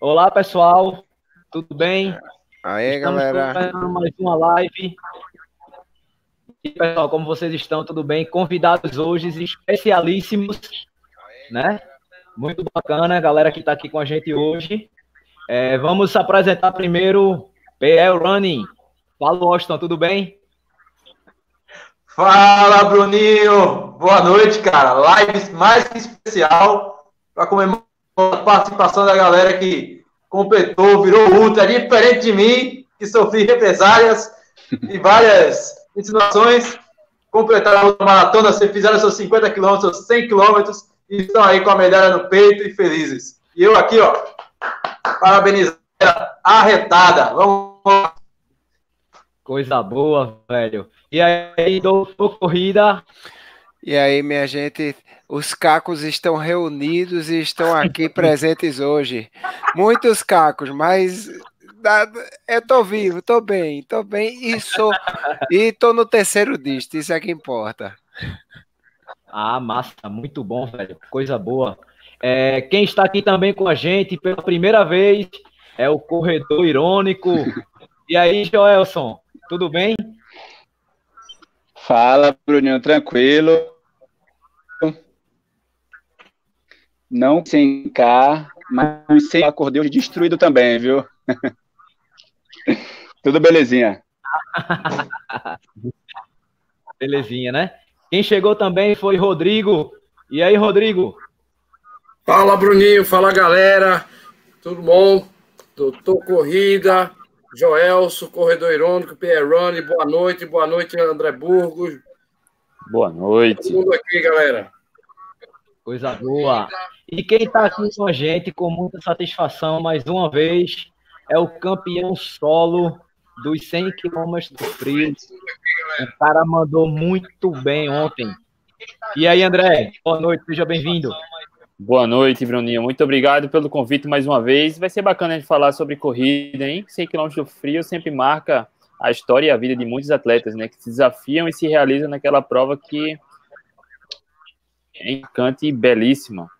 Olá, pessoal. Tudo bem? Aí, Estamos galera. mais uma live. E, pessoal, como vocês estão? Tudo bem? Convidados hoje especialíssimos, né? Muito bacana, galera que está aqui com a gente hoje. É, vamos apresentar primeiro PL Running. Fala, Washington, tudo bem? Fala, Bruninho! Boa noite, cara. Live mais que especial para comemorar a participação da galera que completou, virou ultra, diferente de mim, que sofri represálias e várias insinuações. Completaram a maratona, fizeram seus 50 quilômetros, seus 100 quilômetros e estão aí com a medalha no peito e felizes. E eu aqui, ó, parabenizar arretada. Vamos lá. Coisa boa, velho. E aí, doutor Corrida? E aí, minha gente, os cacos estão reunidos e estão aqui presentes hoje. Muitos cacos, mas eu tô vivo, tô bem, tô bem e sou e tô no terceiro disco, isso é que importa. Ah, massa, muito bom, velho, coisa boa. É, quem está aqui também com a gente pela primeira vez é o Corredor Irônico. E aí, Joelson, tudo bem? Fala, Bruninho, tranquilo. Não sem cá, mas sem acordeão destruído também, viu? Tudo belezinha. belezinha, né? Quem chegou também foi Rodrigo. E aí, Rodrigo? Fala, Bruninho. Fala, galera. Tudo bom? Doutor Corrida, Joelso, Corredor Irônico, Pierrone. Boa noite. Boa noite, André Burgos. Boa noite. Todo mundo aqui, galera. Coisa boa. E quem está aqui com a gente, com muita satisfação, mais uma vez, é o campeão solo dos 100 quilômetros do frio. O cara mandou muito bem ontem. E aí, André, boa noite, seja bem-vindo. Boa noite, Bruninho. Muito obrigado pelo convite mais uma vez. Vai ser bacana a gente falar sobre corrida, hein? 100 km do frio sempre marca a história e a vida de muitos atletas, né? Que se desafiam e se realizam naquela prova que é encante e belíssima.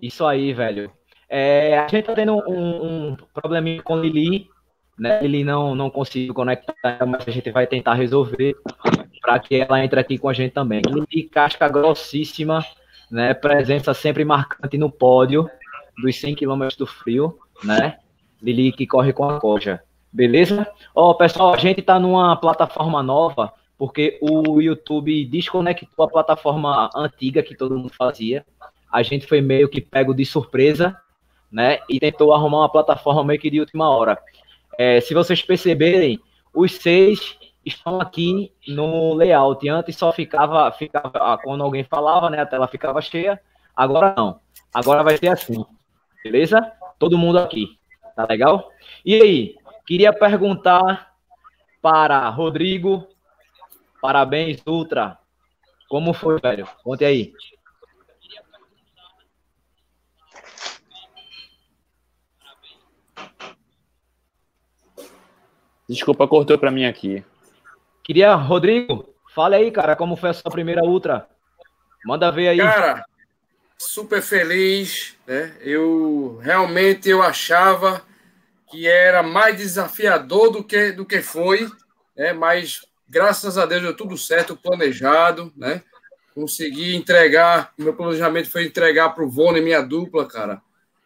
Isso aí, velho. É, a gente tá tendo um, um probleminha com Lili, né? Ele não, não conseguiu conectar, mas a gente vai tentar resolver para que ela entre aqui com a gente também. Lili, casca grossíssima, né? Presença sempre marcante no pódio dos 100 km do frio, né? Lili que corre com a coja. Beleza? Ó, oh, pessoal, a gente tá numa plataforma nova porque o YouTube desconectou a plataforma antiga que todo mundo fazia. A gente foi meio que pego de surpresa, né? E tentou arrumar uma plataforma meio que de última hora. É, se vocês perceberem, os seis estão aqui no layout. Antes só ficava, ficava ah, quando alguém falava, né? A tela ficava cheia. Agora não. Agora vai ser assim. Beleza? Todo mundo aqui. Tá legal? E aí, queria perguntar para Rodrigo, Parabéns, Ultra. Como foi, velho? Conte aí. Desculpa, cortou para mim aqui. Queria, Rodrigo, fale aí, cara, como foi a sua primeira Ultra? Manda ver aí. Cara, super feliz, né? Eu realmente eu achava que era mais desafiador do que do que foi, né? Mas Graças a Deus deu tudo certo, planejado, né? Consegui entregar, meu planejamento foi entregar para o Vone, minha dupla, cara,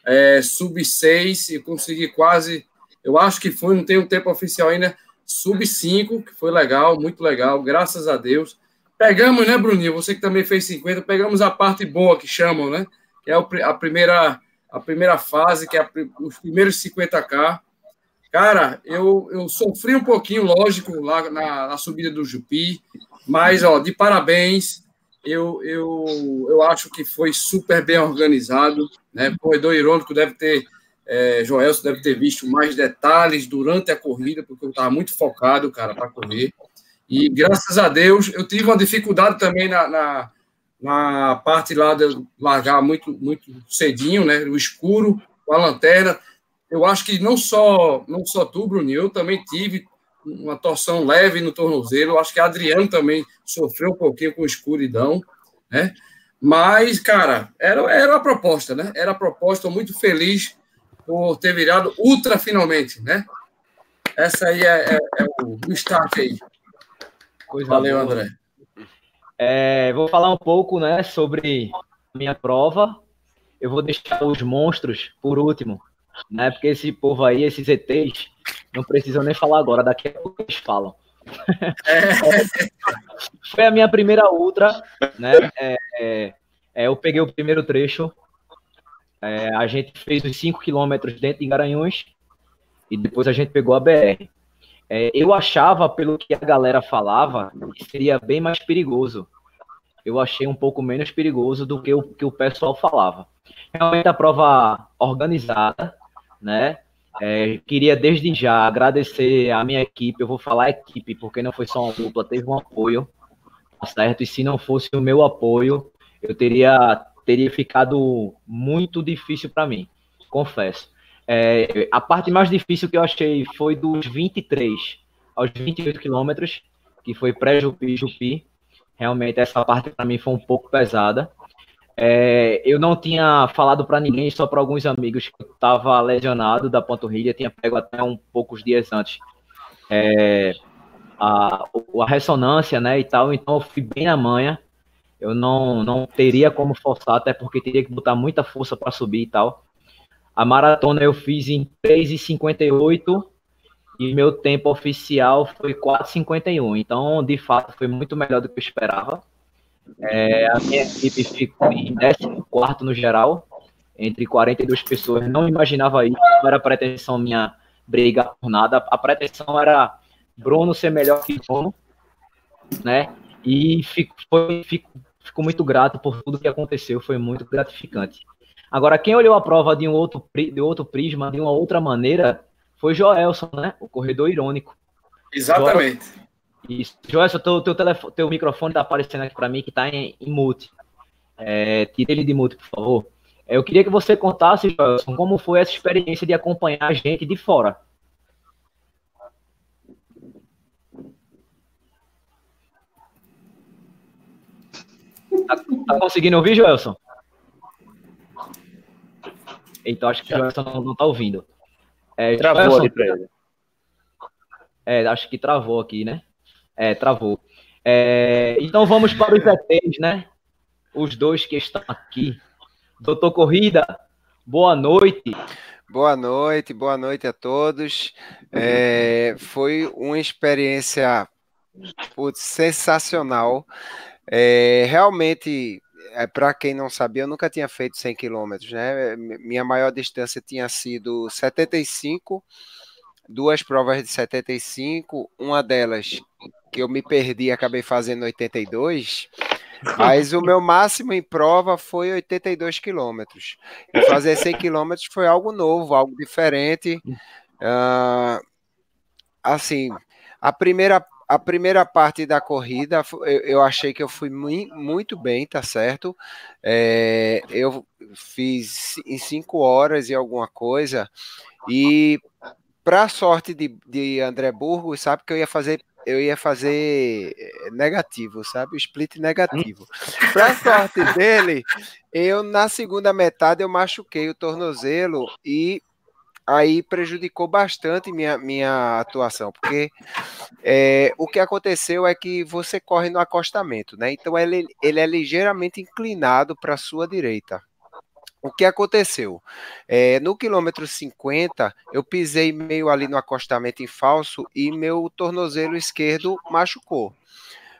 é, sub 6, e consegui quase, eu acho que foi, não tem um tempo oficial ainda, sub 5, que foi legal, muito legal, graças a Deus. Pegamos, né, Bruninho? Você que também fez 50, pegamos a parte boa que chamam, né? Que é a primeira, a primeira fase, que é os primeiros 50K. Cara, eu, eu sofri um pouquinho, lógico, lá na, na subida do Jupi, mas, ó, de parabéns. Eu, eu, eu acho que foi super bem organizado, né? Corredor Irônico deve ter, é, Joelson deve ter visto mais detalhes durante a corrida, porque eu estava muito focado, cara, para correr. E graças a Deus, eu tive uma dificuldade também na, na, na parte lá de largar muito, muito cedinho, né? O escuro, com a lanterna eu acho que não só não só tu, Bruninho, eu também tive uma torção leve no tornozelo. Eu acho que Adriano também sofreu um pouquinho com escuridão, né? Mas, cara, era, era a proposta, né? Era a proposta, muito feliz por ter virado ultra finalmente, né? Essa aí é, é, é o, o start aí. Coisa Valeu, boa. André. É, vou falar um pouco, né, sobre a minha prova. Eu vou deixar os monstros por último, né? Porque esse povo aí, esses ETs, não precisam nem falar agora, daqui a pouco eles falam. Foi a minha primeira ultra, né? É, é, é, eu peguei o primeiro trecho. É, a gente fez os 5 quilômetros dentro de Garanhuns e depois a gente pegou a BR. É, eu achava, pelo que a galera falava, que seria bem mais perigoso. Eu achei um pouco menos perigoso do que o que o pessoal falava. Realmente a prova organizada, né? É, queria desde já agradecer a minha equipe. Eu vou falar equipe, porque não foi só uma dupla, teve um apoio, tá certo? E se não fosse o meu apoio, eu teria, teria ficado muito difícil para mim, confesso. É, a parte mais difícil que eu achei foi dos 23 aos 28 quilômetros, que foi pré-Jupi Jupi. Realmente essa parte para mim foi um pouco pesada. É, eu não tinha falado para ninguém, só para alguns amigos que eu estava lesionado da panturrilha, tinha pego até um poucos dias antes é, a, a ressonância, né, e tal, então eu fui bem na manha. Eu não, não teria como forçar, até porque teria que botar muita força para subir e tal. A maratona eu fiz em 3,58 e meu tempo oficial foi 4,51. Então, de fato, foi muito melhor do que eu esperava. É, a minha equipe ficou em 14 no geral, entre 42 pessoas. Não imaginava isso, não era pretensão minha brigar por nada. A pretensão era Bruno ser melhor que Bruno, né? E fico, foi, fico, fico muito grato por tudo que aconteceu, foi muito gratificante. Agora, quem olhou a prova de um outro, de outro prisma, de uma outra maneira, foi Joelson, né? O corredor irônico. Exatamente. Isso. Joelson, teu, teu, telefone, teu microfone tá aparecendo aqui para mim que tá em, em mute. É, tira ele de mute, por favor. É, Eu queria que você contasse, Joelson, como foi essa experiência de acompanhar a gente de fora. Tá, tá conseguindo ouvir, Joelson? Então, acho que o Joelson não, tá ouvindo. É, Travou Joelson, ali pra ele. é, acho que travou aqui, né? É, travou. É, então vamos para os ETs, né? Os dois que estão aqui. Doutor Corrida, boa noite. Boa noite, boa noite a todos. É, foi uma experiência putz, sensacional. É, realmente, é, para quem não sabia, eu nunca tinha feito 100 quilômetros, né? Minha maior distância tinha sido 75, duas provas de 75, uma delas que eu me perdi acabei fazendo 82. Mas o meu máximo em prova foi 82 quilômetros. E fazer 100 quilômetros foi algo novo, algo diferente. Ah, assim, a primeira, a primeira parte da corrida, eu, eu achei que eu fui mui- muito bem, tá certo? É, eu fiz em 5 horas e alguma coisa. E para sorte de, de André Burgos, sabe que eu ia fazer eu ia fazer eh, negativo, sabe? Split negativo. Para sorte dele, eu na segunda metade eu machuquei o tornozelo e aí prejudicou bastante minha, minha atuação, porque é, o que aconteceu é que você corre no acostamento, né? Então ele, ele é ligeiramente inclinado para a sua direita. O que aconteceu? É, no quilômetro 50, eu pisei meio ali no acostamento em falso e meu tornozelo esquerdo machucou.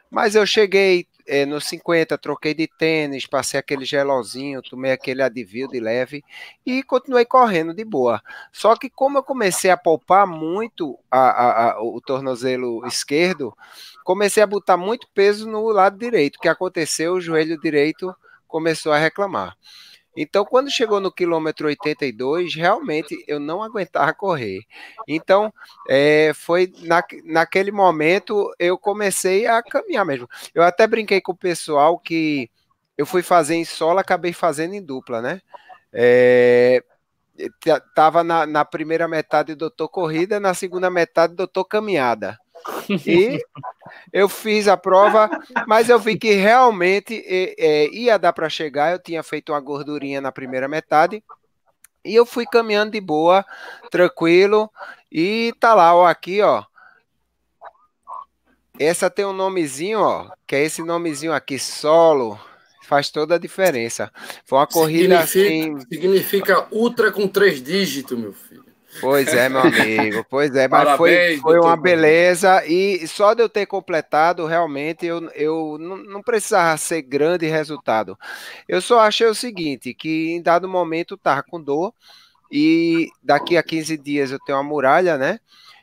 Mas eu cheguei é, no 50, troquei de tênis, passei aquele gelozinho, tomei aquele advil de leve e continuei correndo de boa. Só que como eu comecei a poupar muito a, a, a, o tornozelo esquerdo, comecei a botar muito peso no lado direito. O que aconteceu? O joelho direito começou a reclamar. Então, quando chegou no quilômetro 82, realmente eu não aguentava correr. Então, é, foi na, naquele momento eu comecei a caminhar mesmo. Eu até brinquei com o pessoal que eu fui fazer em solo, acabei fazendo em dupla, né? É, tava na, na primeira metade doutor corrida, na segunda metade doutor caminhada. E eu fiz a prova, mas eu vi que realmente é, ia dar para chegar. Eu tinha feito uma gordurinha na primeira metade. E eu fui caminhando de boa, tranquilo. E tá lá, ó, aqui, ó. Essa tem um nomezinho, ó, que é esse nomezinho aqui, solo. Faz toda a diferença. Foi uma corrida significa, assim. Significa ultra com três dígitos, meu filho. Pois é, meu amigo. Pois é, mas Parabéns, foi, foi uma beleza. E só de eu ter completado, realmente, eu, eu não, não precisava ser grande resultado. Eu só achei o seguinte: que em dado momento tava com dor. E daqui a 15 dias eu tenho uma muralha, né?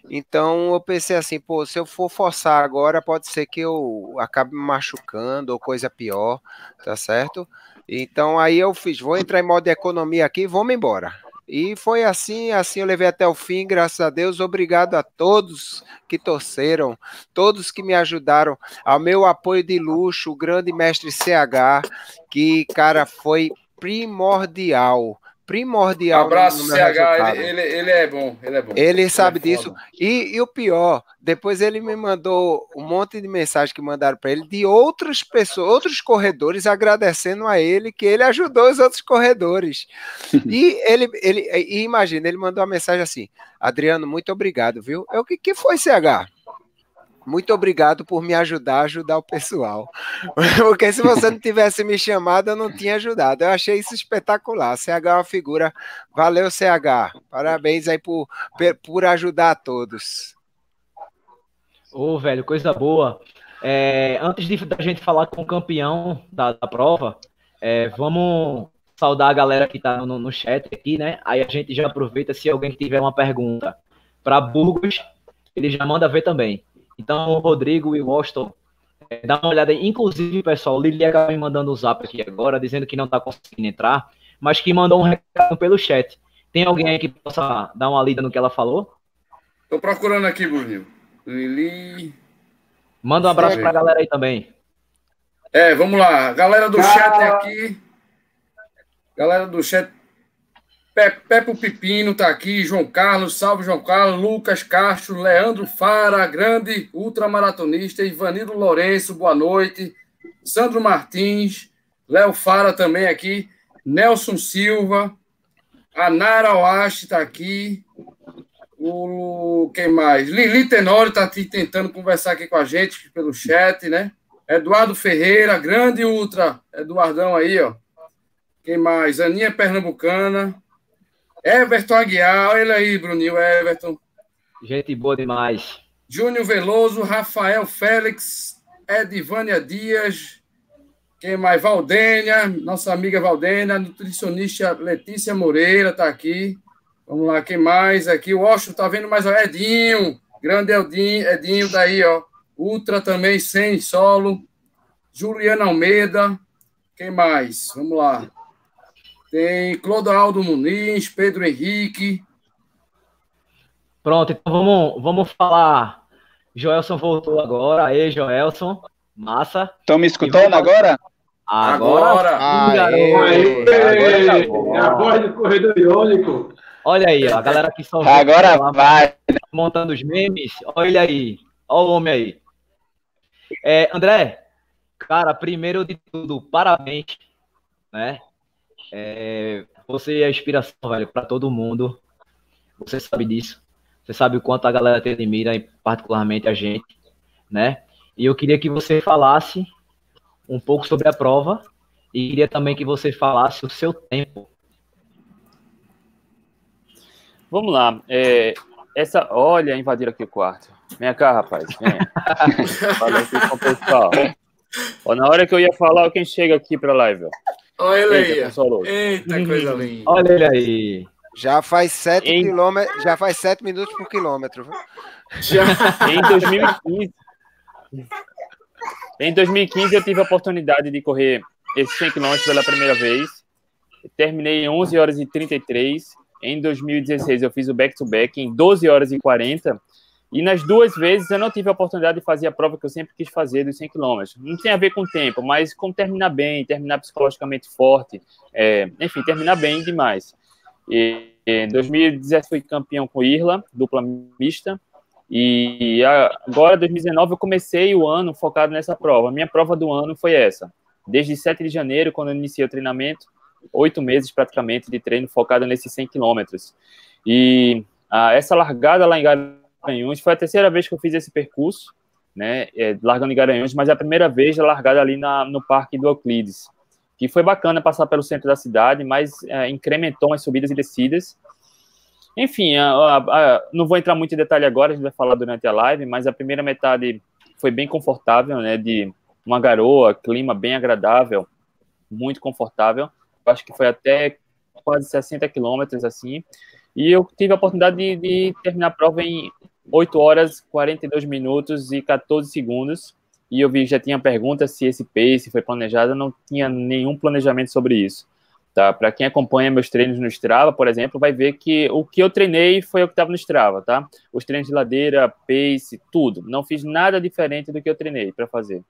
Então eu pensei assim, pô, se eu for forçar agora, pode ser que eu acabe me machucando ou coisa pior, tá certo? Então aí eu fiz, vou entrar em modo de economia aqui e vamos embora. E foi assim, assim eu levei até o fim, graças a Deus. Obrigado a todos que torceram, todos que me ajudaram, ao meu apoio de luxo, o grande mestre CH, que, cara, foi primordial primordial. Abraço, CH, ele, ele, ele, é bom, ele é bom. Ele sabe ele é disso. E, e, o pior, depois ele me mandou um monte de mensagem que mandaram para ele de outras pessoas, outros corredores agradecendo a ele que ele ajudou os outros corredores. e ele, ele e imagina, ele mandou uma mensagem assim: Adriano, muito obrigado, viu? Eu que que foi CH? Muito obrigado por me ajudar a ajudar o pessoal. Porque se você não tivesse me chamado, eu não tinha ajudado. Eu achei isso espetacular. CH é uma figura. Valeu, CH. Parabéns aí por, por ajudar a todos. Ô, oh, velho, coisa boa. É, antes de da gente falar com o campeão da, da prova, é, vamos saudar a galera que está no, no chat aqui, né? Aí a gente já aproveita se alguém tiver uma pergunta para Burgos, ele já manda ver também. Então, o Rodrigo e o Washington, é, dá uma olhada aí. Inclusive, pessoal, o Lili acaba me mandando o um zap aqui agora, dizendo que não está conseguindo entrar, mas que mandou um recado pelo chat. Tem alguém aí que possa dar uma lida no que ela falou? Estou procurando aqui, Bruninho. Lili. Manda um abraço para a galera aí também. É, vamos lá. Galera do chat aqui. Galera do chat Pepe Pipino está aqui, João Carlos, salve João Carlos, Lucas Castro, Leandro Fara, grande ultramaratonista, Ivanildo Lourenço, boa noite, Sandro Martins, Léo Fara também aqui, Nelson Silva, a Nara Oashi está aqui, o quem mais? Lili Tenório está tentando conversar aqui com a gente pelo chat, né? Eduardo Ferreira, grande ultra, Eduardão aí, ó. Quem mais? Aninha Pernambucana, Everton Aguiar, olha aí, Bruninho, Everton. Gente boa demais. Júnior Veloso, Rafael Félix, Edivânia Dias, quem mais? Valdênia, nossa amiga Valdênia, nutricionista Letícia Moreira está aqui. Vamos lá, quem mais aqui? O Washington tá vendo mais, ó, Edinho, grande Edinho, Edinho daí, ó. Ultra também, sem solo. Juliana Almeida, quem mais? Vamos lá. Tem Clodoaldo Muniz, Pedro Henrique. Pronto, então vamos, vamos falar. Joelson voltou agora. Aí, Joelson. Massa. Estão me escutando agora? Agora. Agora. Aê, é a voz do corredor irônico. Olha aí, ó, a galera que só Agora lá, vai. Montando os memes. Olha aí. Olha o homem aí. É, André, cara, primeiro de tudo, parabéns, né? É, você é inspiração, velho, para todo mundo. Você sabe disso. Você sabe o quanto a galera te admira, particularmente a gente, né? E eu queria que você falasse um pouco sobre a prova e queria também que você falasse o seu tempo. Vamos lá. É, essa, olha, invadiram aqui o quarto. Vem cá, rapaz. Venha. Fala aqui com o pessoal. Ó, na hora que eu ia falar, quem chega aqui para a live? Ó. Olha ele aí. Eita, coisa linda. Olha ele aí. Já faz 7 em... quilômetros, já faz 7 minutos por quilômetro. Já. Em 2015. Em 2015 eu tive a oportunidade de correr esses 100 km pela primeira vez. Terminei em 11 horas e 33. Em 2016 eu fiz o back to back em 12 horas e 40 e nas duas vezes eu não tive a oportunidade de fazer a prova que eu sempre quis fazer dos 100 km. Não tem a ver com o tempo, mas com terminar bem, terminar psicologicamente forte, é, enfim, terminar bem demais. E, em 2017 fui campeão com Irla, dupla mista. E agora, 2019, eu comecei o ano focado nessa prova. A minha prova do ano foi essa. Desde 7 de janeiro, quando eu iniciei o treinamento, oito meses praticamente de treino focado nesses 100 quilômetros. E ah, essa largada lá em Garanhuns foi a terceira vez que eu fiz esse percurso, né, é, largando em Garanhuns, mas é a primeira vez largada ali na, no Parque do Euclides, que foi bacana passar pelo centro da cidade, mas é, incrementou as subidas e descidas. Enfim, a, a, a, não vou entrar muito em detalhe agora, a gente vai falar durante a live, mas a primeira metade foi bem confortável, né, de uma garoa, clima bem agradável, muito confortável. Acho que foi até quase 60 quilômetros, assim, e eu tive a oportunidade de, de terminar a prova em 8 horas, 42 minutos e 14 segundos. E eu vi já tinha pergunta se esse pace foi planejado, eu não tinha nenhum planejamento sobre isso. Tá? Para quem acompanha meus treinos no Strava, por exemplo, vai ver que o que eu treinei foi o que estava no Strava, tá? Os treinos de ladeira, pace, tudo. Não fiz nada diferente do que eu treinei para fazer.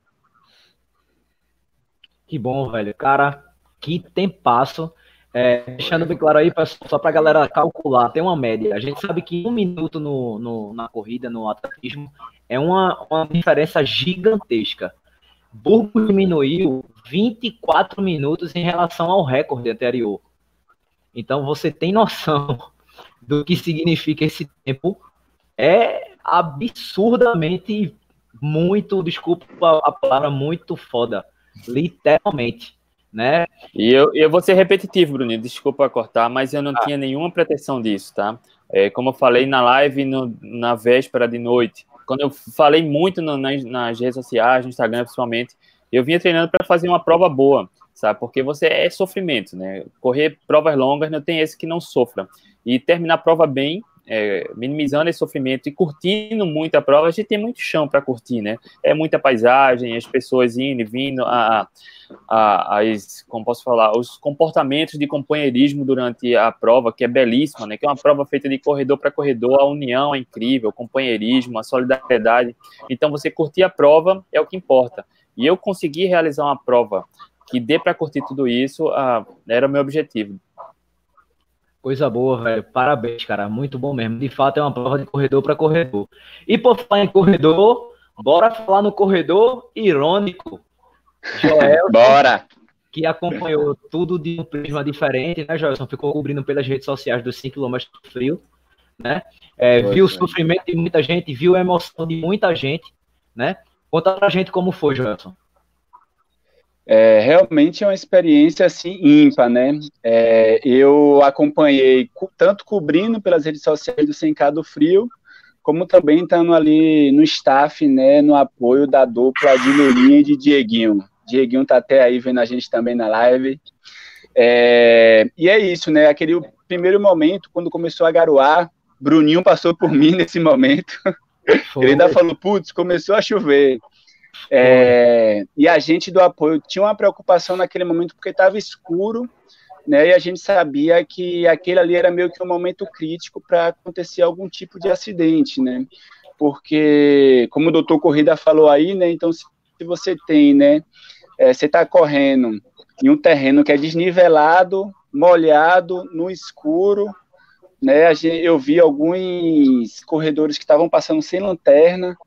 Que bom, velho. Cara, que tempasso. É, deixando bem claro aí, só para a galera calcular, tem uma média. A gente sabe que um minuto no, no na corrida, no atletismo, é uma, uma diferença gigantesca. Burgos diminuiu 24 minutos em relação ao recorde anterior. Então você tem noção do que significa esse tempo. É absurdamente muito, desculpa a palavra, muito foda. Literalmente né? E eu, eu vou ser repetitivo, Bruninho, desculpa cortar, mas eu não ah. tinha nenhuma pretensão disso, tá? É, como eu falei na live no, na véspera de noite, quando eu falei muito no, nas, nas redes sociais, no Instagram principalmente, eu vinha treinando para fazer uma prova boa, sabe? Porque você é sofrimento, né? Correr provas longas não tem esse que não sofra. E terminar a prova bem é, minimizando esse sofrimento e curtindo muito a prova, a gente tem muito chão para curtir, né? É muita paisagem, as pessoas indo e vindo, a, a, as, como posso falar, os comportamentos de companheirismo durante a prova, que é belíssima, né? Que é uma prova feita de corredor para corredor, a união é incrível, o companheirismo, a solidariedade. Então, você curtir a prova é o que importa. E eu consegui realizar uma prova que dê para curtir tudo isso, era o meu objetivo. Coisa boa, velho. Parabéns, cara. Muito bom mesmo. De fato, é uma prova de corredor para corredor. E por falar em corredor, bora falar no corredor irônico. Joel, bora! Que acompanhou tudo de um prisma diferente, né, Joelson? Ficou cobrindo pelas redes sociais dos 5 km frio, né? É, viu o sofrimento de muita gente, viu a emoção de muita gente, né? Conta pra gente como foi, Joelson. É, realmente é uma experiência assim ímpar, né? É, eu acompanhei tanto cobrindo pelas redes sociais do Sem do Frio, como também estando ali no staff, né, no apoio da dupla de Lulinha e de Dieguinho. Dieguinho tá até aí vendo a gente também na live. É, e é isso, né? Aquele primeiro momento, quando começou a garoar, Bruninho passou por mim nesse momento. Foi. Ele ainda falou, putz, começou a chover. É, e a gente do apoio tinha uma preocupação naquele momento porque estava escuro, né? E a gente sabia que aquele ali era meio que um momento crítico para acontecer algum tipo de acidente, né? Porque, como o doutor Corrida falou aí, né? Então, se você tem, né? É, você está correndo em um terreno que é desnivelado, molhado, no escuro, né? Eu vi alguns corredores que estavam passando sem lanterna,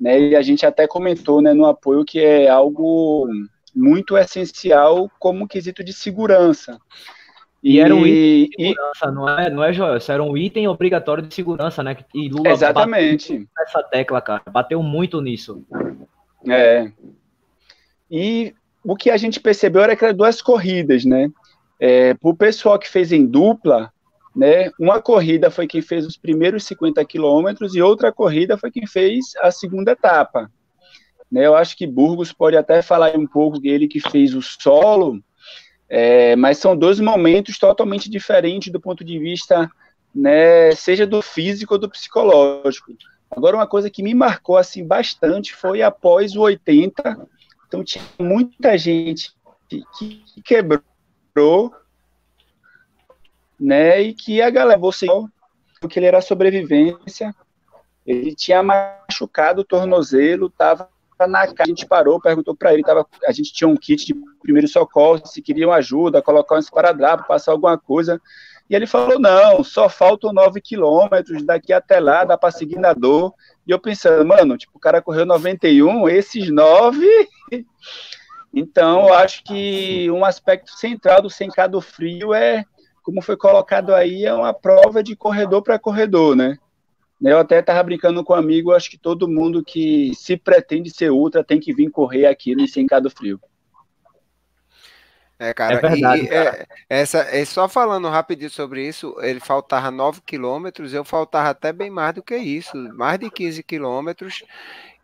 né? E a gente até comentou, né, no apoio que é algo muito essencial como quesito de segurança. E, e era um item de segurança, e, não é, não é, Joel? Isso era um item obrigatório de segurança, né? E Lula exatamente. essa tecla, cara. Bateu muito nisso. É. E o que a gente percebeu era que eram duas corridas, né? É, para o pessoal que fez em dupla, né? Uma corrida foi quem fez os primeiros 50 quilômetros e outra corrida foi quem fez a segunda etapa. Né? Eu acho que Burgos pode até falar um pouco dele que fez o solo, é, mas são dois momentos totalmente diferentes do ponto de vista, né, seja do físico ou do psicológico. Agora, uma coisa que me marcou assim bastante foi após o 80, então tinha muita gente que, que quebrou né? E que a galera, você, porque ele era sobrevivência, ele tinha machucado o tornozelo, tava na casa, a gente parou, perguntou para ele, tava, a gente tinha um kit de primeiro socorro, se queriam ajuda, colocar um esparadrapo, passar alguma coisa, E ele falou: não, só faltam 9 quilômetros, daqui até lá dá para seguir na dor. E eu pensando, mano, tipo, o cara correu 91, esses 9. Então, eu acho que um aspecto central do Sem do Frio é, como foi colocado aí, é uma prova de corredor para corredor, né? Eu até estava brincando com um amigo, acho que todo mundo que se pretende ser ultra tem que vir correr aqui no Sem do Frio. É, cara, é verdade, e, cara. É, essa, é, só falando rapidinho sobre isso, ele faltava 9 quilômetros, eu faltava até bem mais do que isso, mais de 15 quilômetros,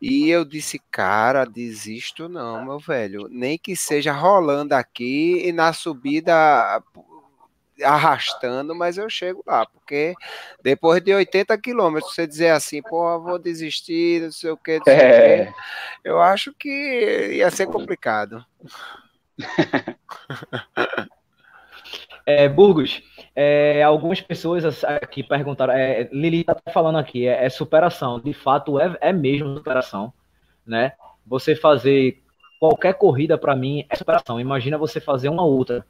e eu disse, cara, desisto não, meu velho, nem que seja rolando aqui e na subida arrastando, mas eu chego lá, porque depois de 80 quilômetros, você dizer assim, pô, vou desistir, não sei o que, é. eu acho que ia ser complicado. É, Burgos, é, algumas pessoas aqui perguntaram, é, Lili está falando aqui, é, é, superação, de fato é, é mesmo superação, né? Você fazer qualquer corrida para mim é superação. Imagina você fazer uma outra,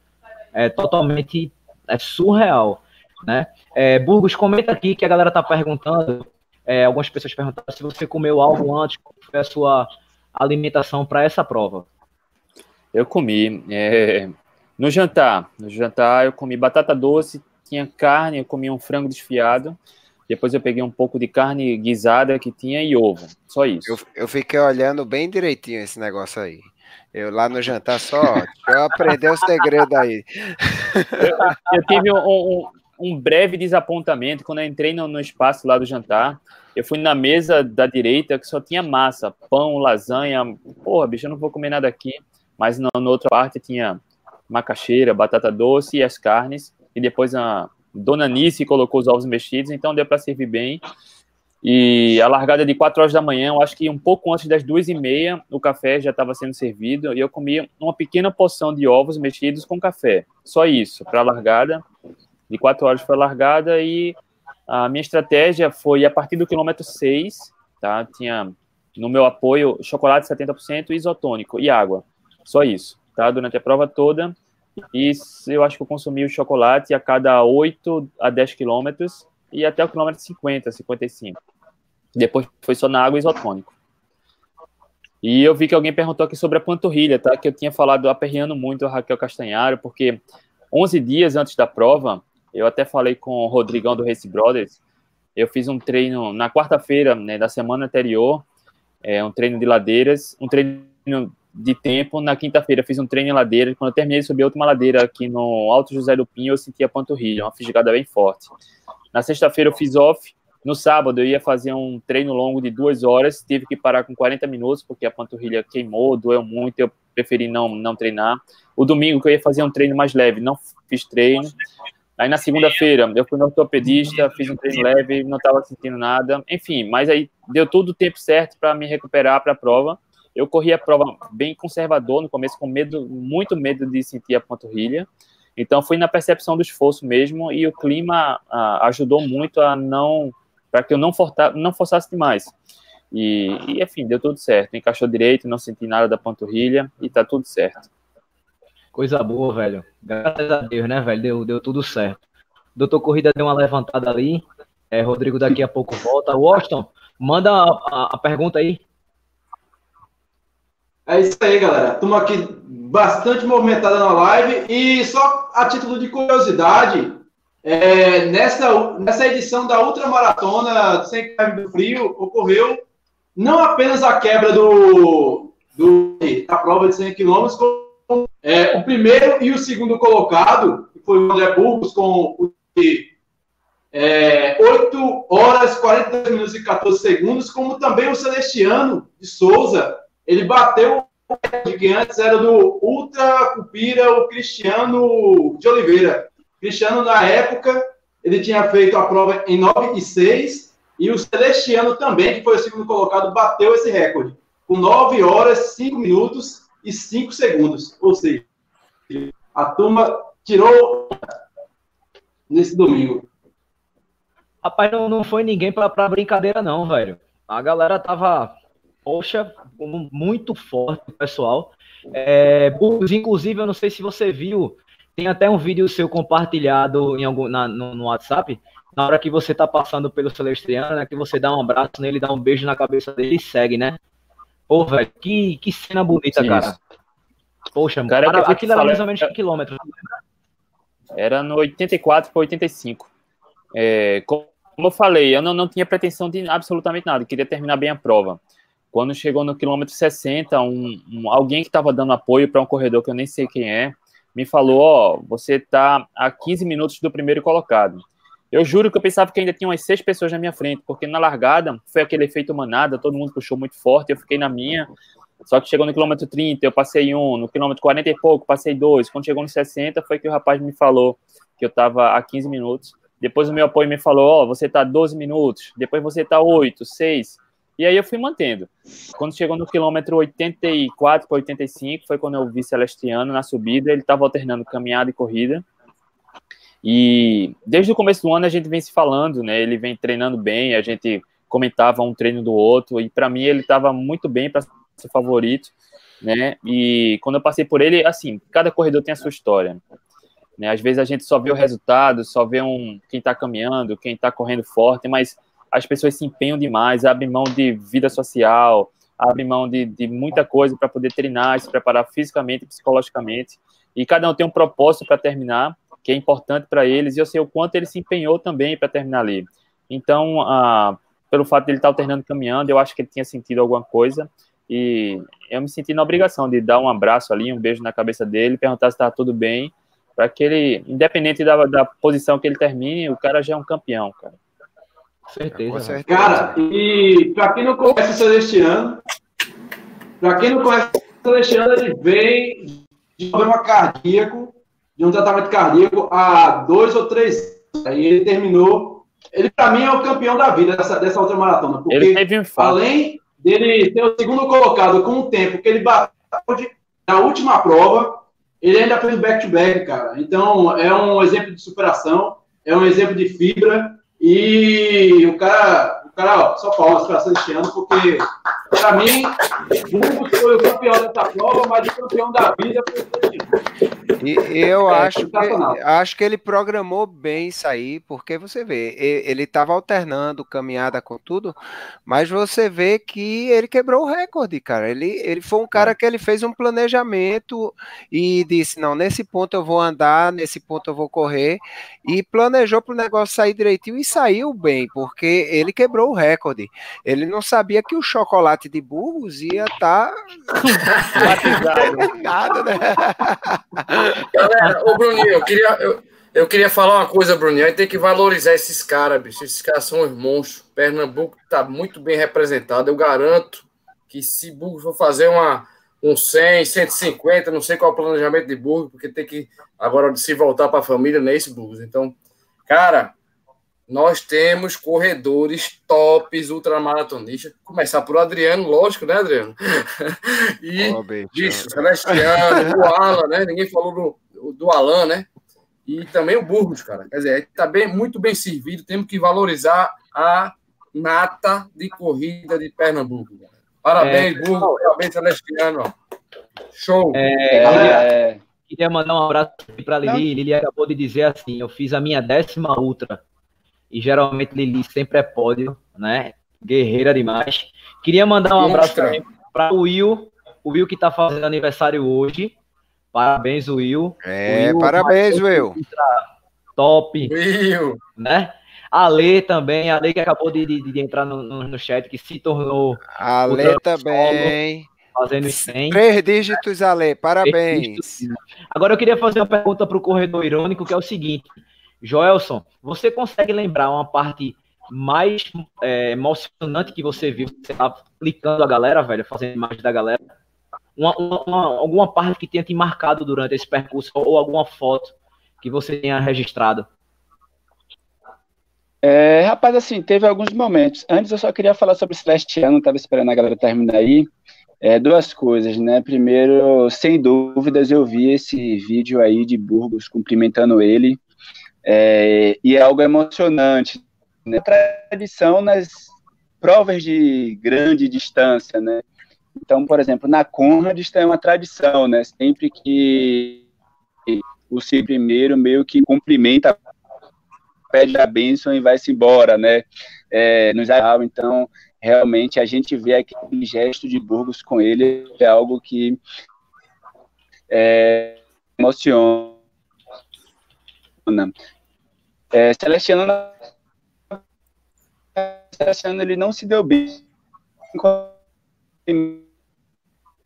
é totalmente é surreal, né? É, Burgos, comenta aqui que a galera tá perguntando, é, algumas pessoas perguntaram se você comeu algo antes, qual foi a sua alimentação para essa prova. Eu comi. É, no jantar, no jantar eu comi batata doce, tinha carne, eu comi um frango desfiado. Depois eu peguei um pouco de carne guisada que tinha e ovo. Só isso. Eu, eu fiquei olhando bem direitinho esse negócio aí. Eu lá no jantar só, eu aprendi o segredo aí. Eu, eu tive um, um, um, breve desapontamento quando eu entrei no, no espaço lá do jantar. Eu fui na mesa da direita que só tinha massa, pão, lasanha. Porra, bicho, eu não vou comer nada aqui mas na, na outra parte tinha macaxeira, batata doce e as carnes, e depois a dona Nice colocou os ovos mexidos, então deu para servir bem. E a largada de 4 horas da manhã, eu acho que um pouco antes das duas e meia, o café já estava sendo servido e eu comi uma pequena porção de ovos mexidos com café. Só isso, para a largada. De 4 horas foi a largada e a minha estratégia foi a partir do quilômetro 6, tá? Tinha no meu apoio chocolate 70% isotônico e água. Só isso, tá? Durante a prova toda. E eu acho que eu consumi o chocolate a cada 8 a 10 quilômetros e até o quilômetro 50, 55. Depois foi só na água isotônico. E eu vi que alguém perguntou aqui sobre a panturrilha, tá? Que eu tinha falado aperreando muito a Raquel Castanharo, porque 11 dias antes da prova, eu até falei com o Rodrigão do Race Brothers, eu fiz um treino na quarta-feira, né, da semana anterior, é, um treino de ladeiras, um treino de tempo. Na quinta-feira fiz um treino em ladeira. Quando eu terminei de subir outra ladeira aqui no Alto José do Pinho, eu senti a panturrilha, uma fisgada bem forte. Na sexta-feira eu fiz off. No sábado eu ia fazer um treino longo de duas horas, tive que parar com 40 minutos porque a panturrilha queimou, doeu muito, eu preferi não, não treinar. O domingo que eu ia fazer um treino mais leve, não fiz treino. Aí na segunda-feira eu fui no ortopedista, fiz um treino leve, não estava sentindo nada. Enfim, mas aí deu tudo o tempo certo para me recuperar para a prova. Eu corri a prova bem conservador no começo, com medo, muito medo de sentir a panturrilha. Então fui na percepção do esforço mesmo e o clima ah, ajudou muito a não para que eu não, forta, não forçasse demais. E, e, enfim, deu tudo certo. Encaixou direito, não senti nada da panturrilha e tá tudo certo. Coisa boa, velho. Graças a Deus, né, velho? Deu, deu tudo certo. Doutor Corrida deu uma levantada ali. É, Rodrigo daqui a pouco volta. Washington, manda a, a, a pergunta aí. É isso aí, galera. Estamos aqui bastante movimentada na live. E só a título de curiosidade, é, nessa, nessa edição da Ultramaratona Sem do Frio, ocorreu não apenas a quebra do, do da prova de 100 km, como é, o primeiro e o segundo colocado, que foi o André Burgos, com é, 8 horas, 42 minutos e 14 segundos, como também o Celestiano de Souza, ele bateu que antes era do Ultra Cupira, o Cristiano de Oliveira. Cristiano, na época, ele tinha feito a prova em 9 e 6, e o Celestiano também, que foi o segundo colocado, bateu esse recorde, com 9 horas, 5 minutos e 5 segundos. Ou seja, a turma tirou nesse domingo. Rapaz, não, não foi ninguém para brincadeira, não, velho. A galera tava poxa, muito forte, pessoal. É, inclusive, eu não sei se você viu, Tem até um vídeo seu compartilhado em algum, na, no, no, WhatsApp, na hora que você tá passando pelo Celestiano, né? Que você dá um abraço nele, dá um beijo na cabeça dele e segue, né? Pô, velho, que, que cena bonita, Sim, cara. Isso. Poxa, cara, para, aquilo era mais ou menos que quilômetro. Era no 84 para 85. É, como eu falei, eu não, não tinha pretensão de absolutamente nada, queria terminar bem a prova. Quando chegou no quilômetro 60, um, um alguém que estava dando apoio para um corredor que eu nem sei quem é, me falou: Ó, oh, você está a 15 minutos do primeiro colocado. Eu juro que eu pensava que ainda tinha umas seis pessoas na minha frente, porque na largada foi aquele efeito manada, todo mundo puxou muito forte, eu fiquei na minha. Só que chegou no quilômetro 30, eu passei um, no quilômetro 40 e pouco, passei dois. Quando chegou no 60, foi que o rapaz me falou que eu estava a 15 minutos. Depois o meu apoio me falou: Ó, oh, você está 12 minutos, depois você está 8, 6. E aí eu fui mantendo. Quando chegou no quilômetro 84 para 85, foi quando eu vi Celestiano na subida. Ele estava alternando caminhada e corrida. E desde o começo do ano a gente vem se falando, né? Ele vem treinando bem, a gente comentava um treino do outro. E para mim ele estava muito bem para ser favorito, né? E quando eu passei por ele, assim, cada corredor tem a sua história. Né? Às vezes a gente só vê o resultado, só vê um quem está caminhando, quem está correndo forte, mas as pessoas se empenham demais, abrem mão de vida social, abrem mão de, de muita coisa para poder treinar, se preparar fisicamente psicologicamente. E cada um tem um propósito para terminar, que é importante para eles, e eu sei o quanto ele se empenhou também para terminar ali. Então, ah, pelo fato de ele estar tá alternando caminhando, eu acho que ele tinha sentido alguma coisa, e eu me senti na obrigação de dar um abraço ali, um beijo na cabeça dele, perguntar se estava tudo bem, para que ele, independente da, da posição que ele termine, o cara já é um campeão, cara. Certeza. certeza. Cara, e para quem não conhece o Celestiano, para quem não conhece o Celestiano, ele vem de um problema cardíaco, de um tratamento cardíaco há dois ou três anos. Aí ele terminou. Ele, para mim, é o campeão da vida dessa, dessa outra maratona. Porque, ele teve um além dele ter o segundo colocado com o tempo que ele bateu na última prova, ele ainda fez back-to-back, -back, cara. Então, é um exemplo de superação, é um exemplo de fibra. E o cara, o cara ó, só palmas para este ano, porque, para mim, Burgos foi o campeão dessa prova, mas o campeão da vida foi o E eu é, acho, que, acho que ele programou bem isso aí, porque você vê, ele estava alternando caminhada com tudo, mas você vê que ele quebrou o recorde, cara. Ele, ele foi um cara é. que ele fez um planejamento e disse: não, nesse ponto eu vou andar, nesse ponto eu vou correr, e planejou para o negócio sair direitinho e saiu bem, porque ele quebrou o recorde. Ele não sabia que o chocolate de burros ia estar tá... Nada, né? Galera, ô Bruninho, eu queria, eu, eu queria falar uma coisa, Bruninho. Aí tem que valorizar esses caras, bicho. Esses caras são os monstros. Pernambuco está muito bem representado. Eu garanto que se Burgos for fazer uma, um 100, 150, não sei qual é o planejamento de Burgos, porque tem que agora se voltar para a família, não é esse Burgos. Então, cara, nós temos corredores tops, ultramaratonistas. Começar por Adriano, lógico, né, Adriano? e, oh, bicho, Celestiano, o Alan, né? Ninguém falou do, do Alan, né? E também o Burgos, cara. Quer dizer, está bem, muito bem servido. Temos que valorizar a nata de corrida de Pernambuco. Cara. Parabéns, é, Burgos. Parabéns, Celestiano. Show. É, é... Queria mandar um abraço para a Lili. Lili acabou de dizer assim: eu fiz a minha décima ultra e geralmente Lili sempre é pódio, né? Guerreira demais. Queria mandar um abraço para o Will, o Will que está fazendo aniversário hoje. Parabéns, Will. É, Will, parabéns, Will. Top. Will. Né? A Lê também, a Lê que acabou de, de, de entrar no, no, no, chat, que se tornou. A Lê também. Fazendo 100. Três dígitos, Ale, parabéns. Agora eu queria fazer uma pergunta para o corredor irônico, que é o seguinte: Joelson, você consegue lembrar uma parte mais é, emocionante que você viu? Você tá clicando a galera, velho, fazendo imagem da galera. Uma, uma, alguma parte que tenha te marcado durante esse percurso ou alguma foto que você tenha registrado? É, rapaz, assim, teve alguns momentos. Antes eu só queria falar sobre Celestiano, estava esperando a galera terminar aí. É, duas coisas, né? Primeiro, sem dúvidas, eu vi esse vídeo aí de Burgos cumprimentando ele. É, e é algo emocionante. Né? Tradição nas provas de grande distância, né? Então, por exemplo, na Conrads tem uma tradição, né? Sempre que o Ciro primeiro meio que cumprimenta, pede a bênção e vai-se embora, né? É, nos então realmente a gente vê aquele gesto de Burgos com ele é algo que é, emociona. É, Celestiano, Celestiano ele não se deu bem com a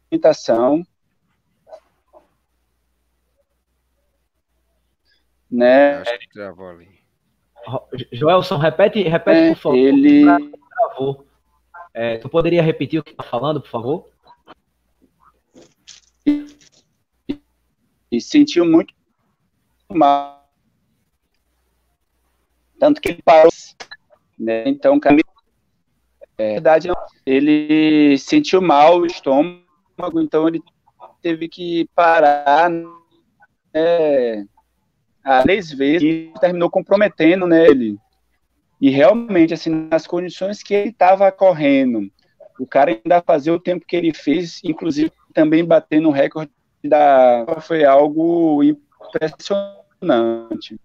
imitação, né? Acho que travou ali. Joelson, repete, repete é, por favor. Ele travou. É, tu poderia repetir o que está falando, por favor? E sentiu muito mal. Tanto que ele parou. Né? Então, é, verdade, ele sentiu mal o estômago, então ele teve que parar né, três vezes e terminou comprometendo né, ele. E realmente, assim, nas condições que ele estava correndo, o cara ainda fazia o tempo que ele fez, inclusive também batendo o recorde da. Foi algo impressionante.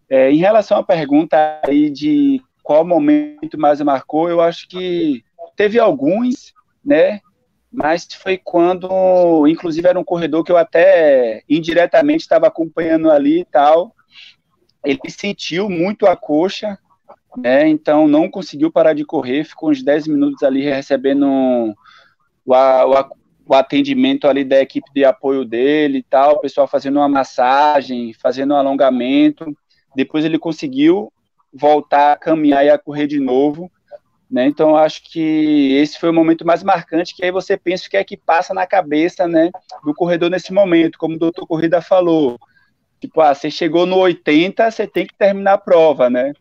É, em relação à pergunta aí de qual momento mais marcou, eu acho que teve alguns, né? Mas foi quando, inclusive, era um corredor que eu até indiretamente estava acompanhando ali e tal. Ele sentiu muito a coxa, né? Então não conseguiu parar de correr, ficou uns 10 minutos ali recebendo o, o, o atendimento ali da equipe de apoio dele e tal, o pessoal fazendo uma massagem, fazendo um alongamento. Depois ele conseguiu voltar a caminhar e a correr de novo. Né? Então, acho que esse foi o momento mais marcante, que aí você pensa o que é que passa na cabeça né, do corredor nesse momento, como o doutor Corrida falou. Tipo, ah, você chegou no 80, você tem que terminar a prova, né?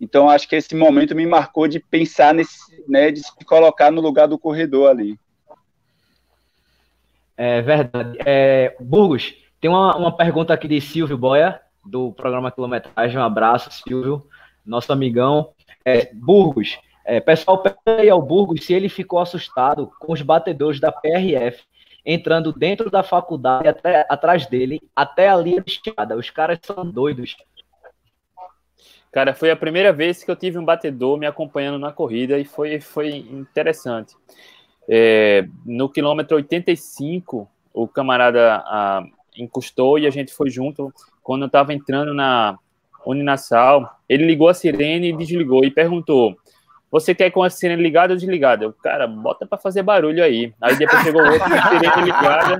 Então, acho que esse momento me marcou de pensar nesse, né, de se colocar no lugar do corredor ali. É verdade. É, Burgos, tem uma, uma pergunta aqui de Silvio Boia, do programa Quilometragem. Um abraço, Silvio, nosso amigão. É, Burgos, é, pessoal, pede ao Burgos se ele ficou assustado com os batedores da PRF entrando dentro da faculdade, até, atrás dele, até a linha de escada. Os caras são doidos. Cara, foi a primeira vez que eu tive um batedor me acompanhando na corrida e foi, foi interessante. É, no quilômetro 85, o camarada a, encostou e a gente foi junto. Quando eu estava entrando na Uninasal, ele ligou a sirene e desligou e perguntou: Você quer com a sirene ligada ou desligada? Eu, cara, bota para fazer barulho aí. Aí depois chegou outro com a sirene ligada.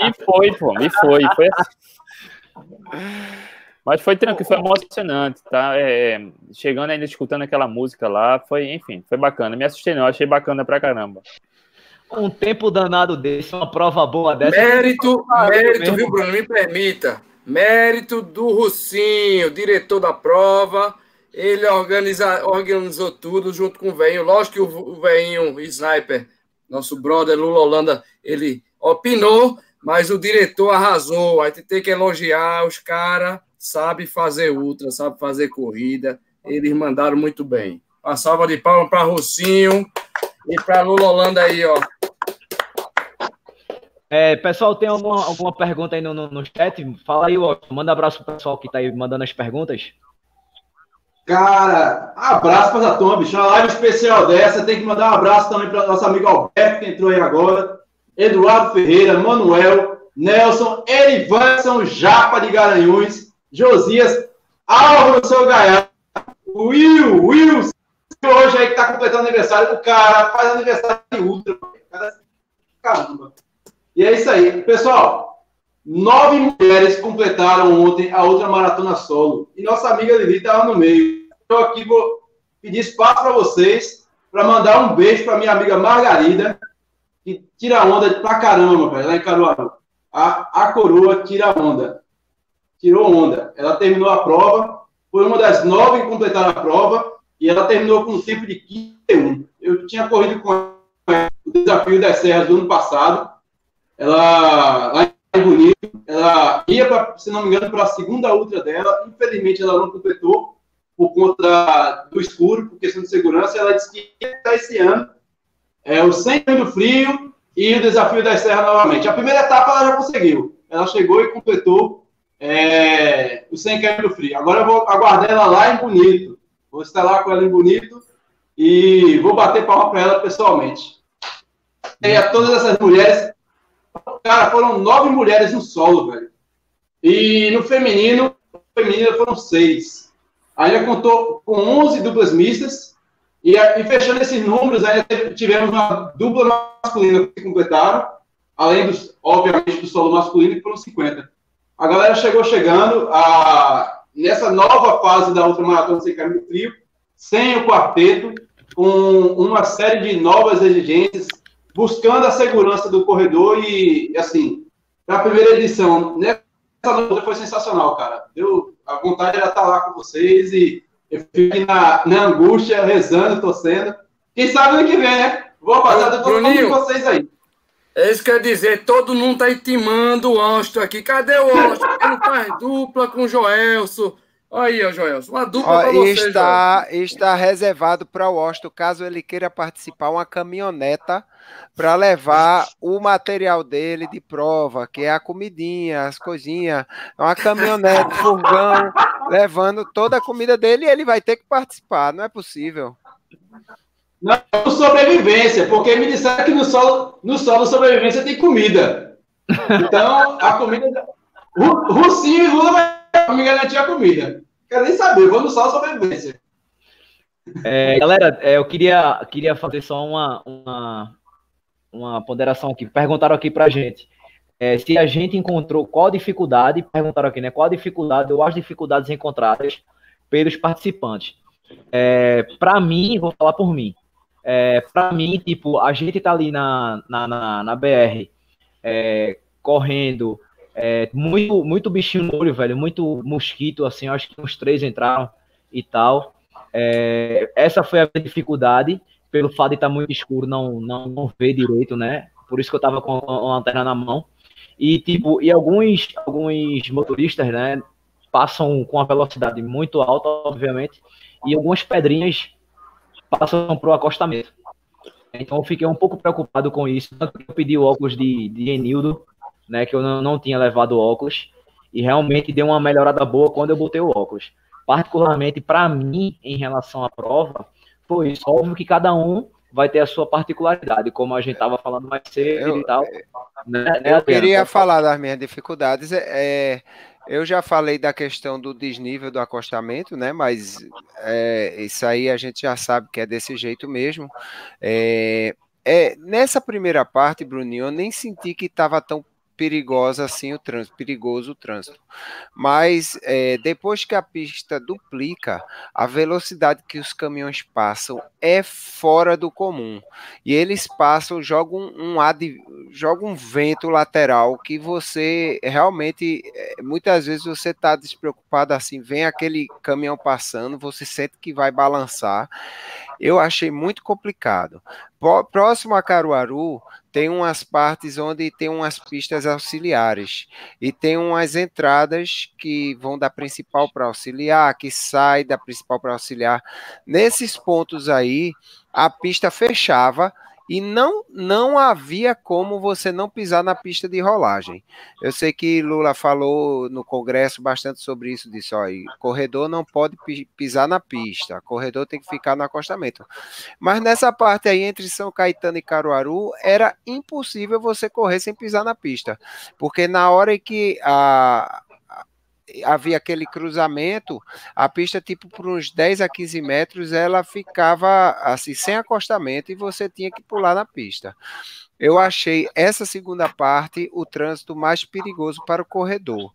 e foi, pô, e foi. Foi assim. Mas foi tranquilo, foi emocionante, tá? É, chegando ainda escutando aquela música lá, foi, enfim, foi bacana. Me assustei não, achei bacana pra caramba. Um tempo danado desse, uma prova boa dessa. Mérito, mérito, viu, Bruno? Me permita. Mérito do Russinho, diretor da prova. Ele organiza, organizou tudo junto com o Veinho. Lógico que o, o Veinho, Sniper, nosso brother Lula Holanda, ele opinou, mas o diretor arrasou. A gente tem que elogiar os caras sabe fazer ultra, sabe fazer corrida. Eles mandaram muito bem. Uma salva de palmas para Rocinho e para Lula Holanda aí, ó. É, pessoal, tem alguma, alguma pergunta aí no, no, no chat? Fala aí, ó. Manda abraço pro pessoal que tá aí mandando as perguntas. Cara, abraço para a turma, bicho. Uma live especial dessa. Tem que mandar um abraço também para nosso amigo Alberto, que entrou aí agora. Eduardo Ferreira, Manuel, Nelson, Erivanson Japa de Garanhuns, Josias, Álvaro Seu Gaiato, Will, Will, hoje aí que tá completando aniversário do cara, faz aniversário de ultra, caramba. E é isso aí. Pessoal, nove mulheres completaram ontem a outra maratona solo. E nossa amiga Lili estava no meio. Eu aqui vou pedir espaço para vocês, para mandar um beijo para minha amiga Margarida, que tira onda pra caramba, velho, lá em Caruaru. A, a coroa tira onda tirou onda. Ela terminou a prova, foi uma das nove que completaram a prova, e ela terminou com um tempo de 15 Eu tinha corrido com o desafio das serras do ano passado. Ela, lá em Bonito, ela ia, pra, se não me engano, para a segunda ultra dela. Infelizmente, ela não completou por conta do escuro, por questão de segurança. Ela disse que estar esse ano é, o 100 do frio e o desafio das serras novamente. A primeira etapa ela já conseguiu. ela chegou e completou é, o 100 km frio. Agora eu vou aguardar ela lá em Bonito. Vou estar lá com ela em Bonito e vou bater palma para ela pessoalmente. E a todas essas mulheres, cara, foram nove mulheres no solo, velho. E no feminino, no feminino foram seis. Ainda contou com 11 duplas mistas. E, e fechando esses números, ainda tivemos uma dupla masculina que completaram, além, dos, obviamente, do solo masculino, que foram 50. A galera chegou chegando a, nessa nova fase da ultramaratona sem caminho frio, sem o quarteto, com uma série de novas exigências, buscando a segurança do corredor e, assim, na primeira edição, nessa luta foi sensacional, cara. Deu, a vontade era estar lá com vocês e eu fiquei na, na angústia, rezando, torcendo. Quem sabe ano que vem, né? Vou de todo mundo vocês aí. É isso quer dizer, todo mundo tá intimando o Austin aqui. Cadê o Austin? Ele faz dupla com o Joelso. Aí, ó, Joelson, uma dupla para você, está, está reservado para o Austin, caso ele queira participar, uma caminhoneta para levar o material dele de prova, que é a comidinha, as coisinhas, uma caminhonete, furgão, levando toda a comida dele e ele vai ter que participar, não é possível. Não, sobrevivência, porque me disseram que no solo, no solo sobrevivência tem comida. Então, a comida. Russinho e Lula vai me garantir a comida. Quero nem saber, vou no solo sobrevivência. É, galera, é, eu queria, queria fazer só uma, uma, uma ponderação aqui. Perguntaram aqui pra gente. É, se a gente encontrou qual dificuldade, perguntaram aqui, né? Qual a dificuldade ou as dificuldades encontradas pelos participantes? É, para mim, vou falar por mim. É, para mim, tipo, a gente tá ali na, na, na, na BR, é, correndo, é, muito, muito bichinho no olho, velho, muito mosquito, assim, acho que uns três entraram e tal. É, essa foi a dificuldade, pelo fato de estar tá muito escuro, não, não, não ver direito, né? Por isso que eu tava com a lanterna na mão. E, tipo, e alguns, alguns motoristas, né, passam com a velocidade muito alta, obviamente, e algumas pedrinhas passam para o acostamento. Então eu fiquei um pouco preocupado com isso, tanto que eu pedi o óculos de, de Enildo, né, que eu não, não tinha levado óculos, e realmente deu uma melhorada boa quando eu botei o óculos. Particularmente para mim, em relação à prova, foi isso. Óbvio que cada um vai ter a sua particularidade, como a gente estava falando mais cedo eu, e tal. Né, eu queria falar das minhas dificuldades. É, é eu já falei da questão do desnível do acostamento, né? Mas é, isso aí a gente já sabe que é desse jeito mesmo. É, é, nessa primeira parte, Bruninho, eu nem senti que estava tão perigosa assim o trânsito, perigoso o trânsito. Mas é, depois que a pista duplica, a velocidade que os caminhões passam é fora do comum. E eles passam, jogam um, um, jogam um vento lateral que você realmente, é, muitas vezes você está despreocupado assim, vem aquele caminhão passando, você sente que vai balançar. Eu achei muito complicado. Próximo a Caruaru, tem umas partes onde tem umas pistas auxiliares e tem umas entradas que vão da principal para auxiliar, que sai da principal para auxiliar. Nesses pontos aí, a pista fechava e não não havia como você não pisar na pista de rolagem. Eu sei que Lula falou no Congresso bastante sobre isso, disse, ó, corredor não pode pisar na pista, corredor tem que ficar no acostamento. Mas nessa parte aí entre São Caetano e Caruaru era impossível você correr sem pisar na pista, porque na hora que a havia aquele cruzamento, a pista, tipo, por uns 10 a 15 metros, ela ficava assim, sem acostamento e você tinha que pular na pista. Eu achei essa segunda parte o trânsito mais perigoso para o corredor.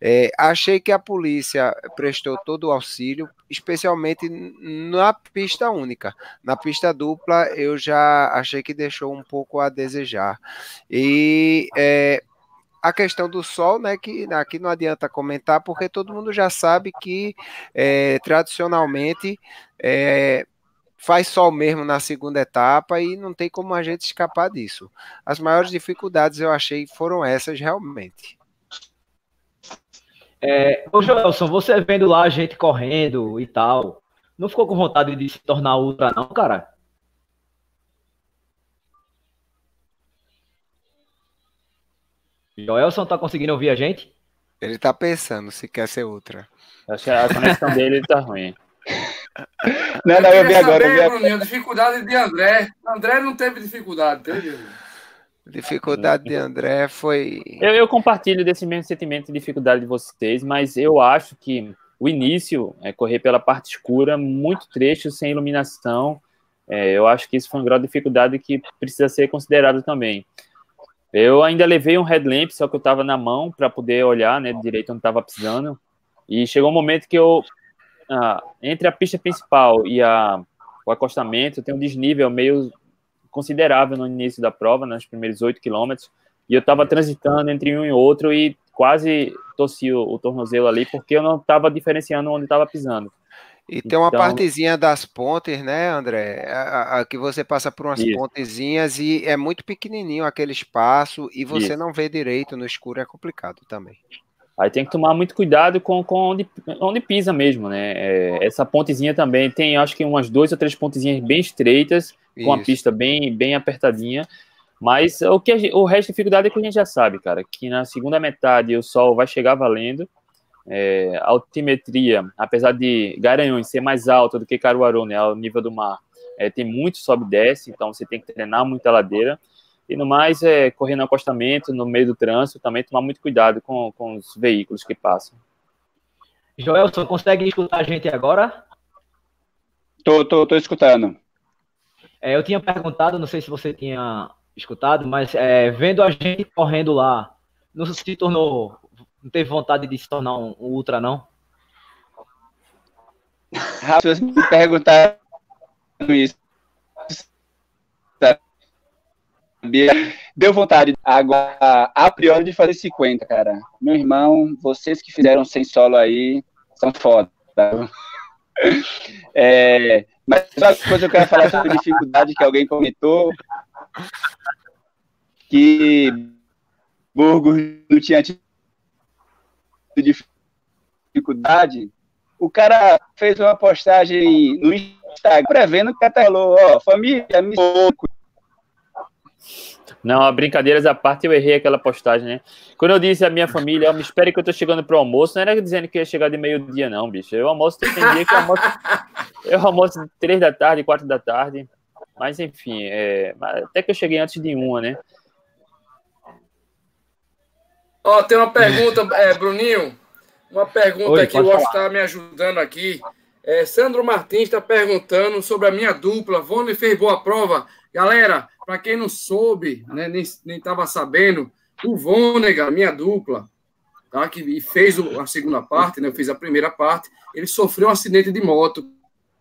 É, achei que a polícia prestou todo o auxílio, especialmente na pista única. Na pista dupla, eu já achei que deixou um pouco a desejar. E é, a questão do sol, né, que aqui não adianta comentar, porque todo mundo já sabe que é, tradicionalmente é, faz sol mesmo na segunda etapa e não tem como a gente escapar disso. As maiores dificuldades eu achei foram essas realmente. É, ô Joelson, você vendo lá a gente correndo e tal, não ficou com vontade de se tornar ultra não, cara? Joelson, tá conseguindo ouvir a gente? Ele tá pensando se quer ser outra. Acho que a conexão dele tá ruim. Não, não, eu, vi agora. Saber, eu vi Bruninho, dificuldade de André. André não teve dificuldade, teve? Dificuldade de André foi. Eu, eu, compartilho desse mesmo sentimento de dificuldade de vocês, mas eu acho que o início é correr pela parte escura, muito trecho, sem iluminação. É, eu acho que isso foi um grau de dificuldade que precisa ser considerado também. Eu ainda levei um headlamp, só que eu estava na mão para poder olhar né, direito onde estava precisando. E chegou um momento que eu, ah, entre a pista principal e a, o acostamento, tem um desnível meio considerável no início da prova, nos primeiros oito quilômetros. E eu estava transitando entre um e outro e quase torci o, o tornozelo ali, porque eu não estava diferenciando onde estava pisando. E tem uma então, partezinha das pontes, né, André? A, a, que você passa por umas isso. pontezinhas e é muito pequenininho aquele espaço e você isso. não vê direito no escuro, é complicado também. Aí tem que tomar muito cuidado com, com onde, onde pisa mesmo, né? É, essa pontezinha também tem, acho que umas duas ou três pontezinhas bem estreitas, com Isso. a pista bem, bem apertadinha. Mas o, que gente, o resto da dificuldade é que a gente já sabe, cara, que na segunda metade o sol vai chegar valendo. É, a altimetria, apesar de Garanhuns ser mais alta do que Caruaru, né, ao nível do mar, é, tem muito sobe e desce, então você tem que treinar muita ladeira. E no mais, é, correr no acostamento, no meio do trânsito, também tomar muito cuidado com, com os veículos que passam. Joelson, consegue escutar a gente agora? Tô, tô, tô escutando. É, eu tinha perguntado, não sei se você tinha escutado, mas é, vendo a gente correndo lá, não se tornou, não teve vontade de se tornar um, um ultra, não? Se você me perguntar isso, deu vontade agora, a priori, de fazer 50, cara. Meu irmão, vocês que fizeram sem solo aí, são foda. É, mas uma coisa eu quero falar sobre dificuldade que alguém comentou, que Burgos não tinha tido dificuldade. O cara fez uma postagem no Instagram prevendo que até falou, ó, família, me não, brincadeiras à parte, eu errei aquela postagem, né? Quando eu disse à minha família, me espere que eu tô chegando pro almoço, não era dizendo que ia chegar de meio-dia, não, bicho. Eu almoço, tem dia que eu almoço, eu almoço três da tarde, quatro da tarde. Mas, enfim, é, até que eu cheguei antes de uma, né? Ó, tem uma pergunta, é, Bruninho. Uma pergunta Oi, aqui, o Oscar está me ajudando aqui. É, Sandro Martins está perguntando sobre a minha dupla. Vone fez boa prova. Galera, para quem não soube, né, nem estava sabendo, o Vônega, minha dupla, tá, que fez a segunda parte, né, eu fiz a primeira parte, ele sofreu um acidente de moto,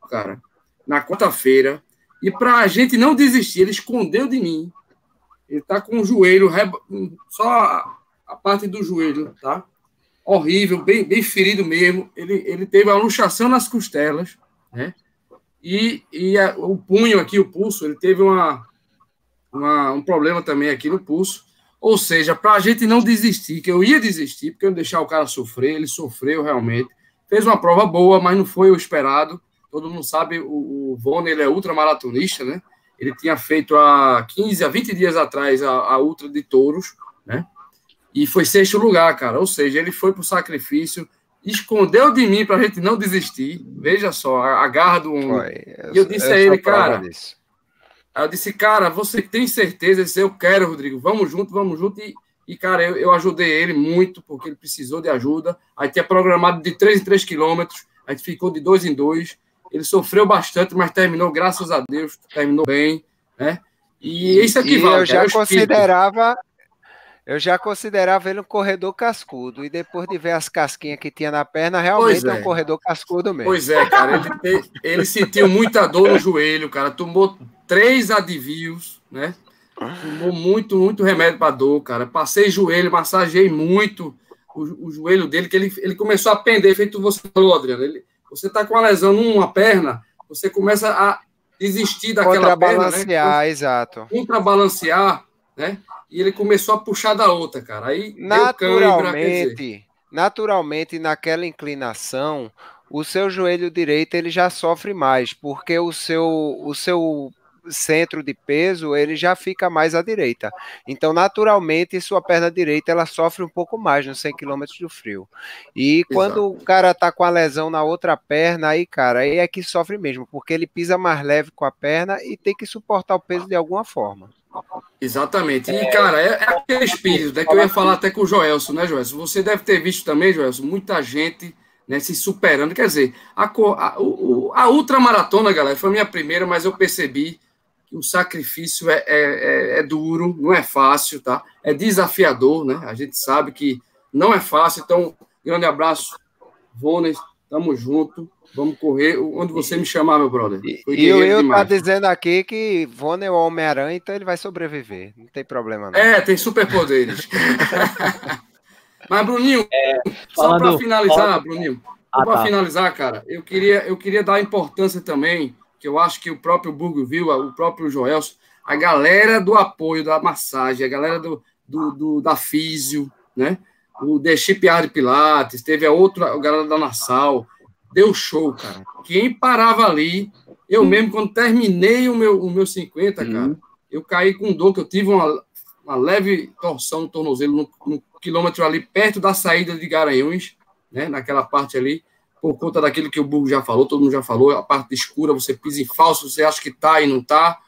cara, na quarta-feira. E para a gente não desistir, ele escondeu de mim. Ele tá com o joelho, só a parte do joelho, tá? Horrível, bem, bem ferido mesmo. Ele, ele teve uma luxação nas costelas, né? E, e a, o punho aqui, o pulso, ele teve uma, uma, um problema também aqui no pulso. Ou seja, para a gente não desistir, que eu ia desistir, porque eu ia deixar o cara sofrer, ele sofreu realmente. Fez uma prova boa, mas não foi o esperado. Todo mundo sabe, o, o Vone, ele é ultramaratonista, né? Ele tinha feito há 15 a 20 dias atrás a, a Ultra de Touros, né? E foi sexto lugar, cara. Ou seja, ele foi para o sacrifício, escondeu de mim para a gente não desistir. Veja só, a, a garra do homem. e eu disse eu a ele, cara, eu disse, cara, você tem certeza? Ele disse, eu quero, Rodrigo, vamos junto, vamos junto. E, e cara, eu, eu ajudei ele muito, porque ele precisou de ajuda. Aí tinha programado de 3 em 3 quilômetros, aí ficou de 2 em 2. Ele sofreu bastante, mas terminou, graças a Deus, terminou bem, né? E isso aqui vale. Eu já é considerava, eu já considerava ele um corredor cascudo. E depois de ver as casquinhas que tinha na perna, realmente é. é. um corredor cascudo mesmo. Pois é, cara. Ele, ele sentiu muita dor no joelho, cara. Tomou três adivios, né? Tomou muito, muito remédio para dor, cara. Passei joelho, massageei muito o, o, joelho dele, que ele, ele começou a pender, feito você falou, Adriano. Ele, você tá com uma lesão numa perna, você começa a desistir daquela perna, né? exato. Contrabalancear, né? E ele começou a puxar da outra, cara. Aí naturalmente, cãibra, naturalmente naquela inclinação, o seu joelho direito ele já sofre mais, porque o seu o seu centro de peso, ele já fica mais à direita. Então, naturalmente, sua perna direita ela sofre um pouco mais nos 100 km do frio. E quando o cara tá com a lesão na outra perna, aí, cara, aí é que sofre mesmo, porque ele pisa mais leve com a perna e tem que suportar o peso de alguma forma. Exatamente. E, cara, é, é aquele espírito, né, que eu ia falar até com o Joelson, né, Joelson? Você deve ter visto também, Joelson, muita gente né, se superando. Quer dizer, a, a, a ultramaratona, galera, foi a minha primeira, mas eu percebi que o sacrifício é, é, é, é, duro, não é fácil, tá? É desafiador, né? A gente sabe que não é fácil. Então, grande abraço, Vones, tamo junto. Vamos correr onde você me chamar, meu brother. e eu, eu tá dizendo aqui que Vone é o Homem-Aranha, então ele vai sobreviver. Não tem problema, não. É, tem superpoderes. Mas, Bruninho, é, só para finalizar, falando... Bruninho, ah, para tá. finalizar, cara, eu queria, eu queria dar importância também, que eu acho que o próprio Burgo viu, o próprio Joelson, a galera do apoio da massagem, a galera do, do, do da físio, né? O The Shipyard Pilates, teve a outra, a galera da Nassau, deu show, cara. Quem parava ali, eu mesmo, quando terminei o meu, o meu 50, uhum. cara, eu caí com dor, que eu tive uma, uma leve torção no tornozelo no, no quilômetro ali perto da saída de Garanhuns, né, naquela parte ali, por conta daquilo que o Burgo já falou, todo mundo já falou, a parte escura, você pisa em falso, você acha que tá e não tá.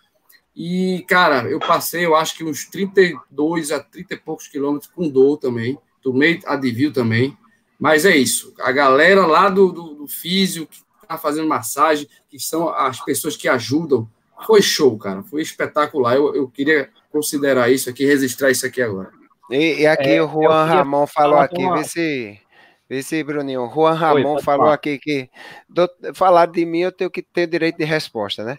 E, cara, eu passei, eu acho que uns 32 a 30 e poucos quilômetros com dor também, tomei advil também, mas é isso, a galera lá do, do, do físio, que tá fazendo massagem, que são as pessoas que ajudam, foi show, cara, foi espetacular, eu, eu queria considerar isso aqui, registrar isso aqui agora. E, e aqui é, o Juan Ramon falou aqui, uma... vê se. Vê se, Bruninho. Juan Ramon Oi, falou falar. aqui que do, falar de mim eu tenho que ter direito de resposta, né?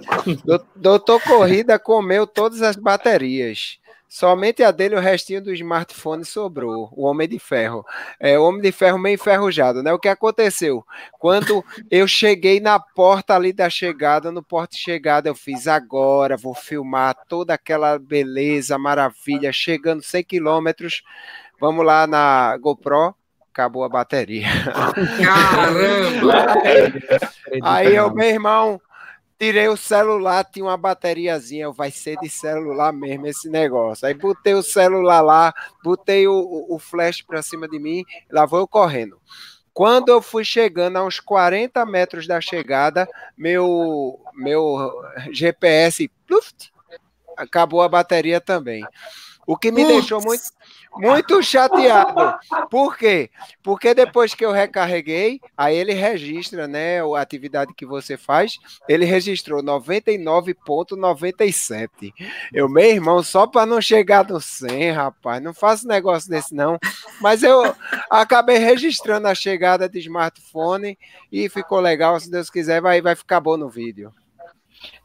Doutor Corrida comeu todas as baterias. Somente a dele, o restinho do smartphone sobrou. O Homem de Ferro. É, o Homem de Ferro meio enferrujado, né? O que aconteceu? Quando eu cheguei na porta ali da chegada, no porta de chegada, eu fiz agora, vou filmar toda aquela beleza, maravilha, chegando 100 quilômetros. Vamos lá na GoPro, acabou a bateria. Caramba! Aí eu, meu irmão, tirei o celular, tinha uma bateriazinha, vai ser de celular mesmo esse negócio. Aí botei o celular lá, botei o, o flash para cima de mim, lá vou eu correndo. Quando eu fui chegando a uns 40 metros da chegada, meu, meu GPS, pluft, acabou a bateria também. O que me deixou muito, muito chateado. Por quê? Porque depois que eu recarreguei, aí ele registra, né, a atividade que você faz, ele registrou 99.97. Eu, meu irmão, só para não chegar no 100, rapaz, não faço negócio desse não. Mas eu acabei registrando a chegada de smartphone e ficou legal, se Deus quiser, vai, vai ficar bom no vídeo.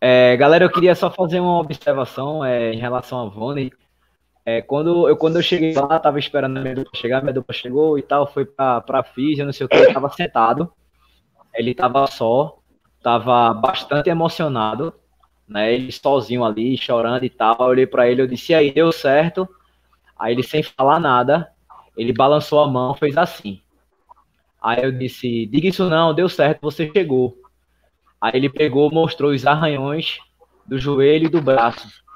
É, galera, eu queria só fazer uma observação é, em relação a Vone. É, quando, eu, quando eu cheguei lá, tava esperando a minha dupla chegar, minha dupla chegou e tal, foi pra, pra física, não sei o que, ele tava sentado, ele tava só, tava bastante emocionado, né, ele sozinho ali, chorando e tal, eu olhei pra ele, eu disse, aí, deu certo? Aí ele, sem falar nada, ele balançou a mão, fez assim. Aí eu disse, diga isso não, deu certo, você chegou. Aí ele pegou, mostrou os arranhões do joelho e do braço.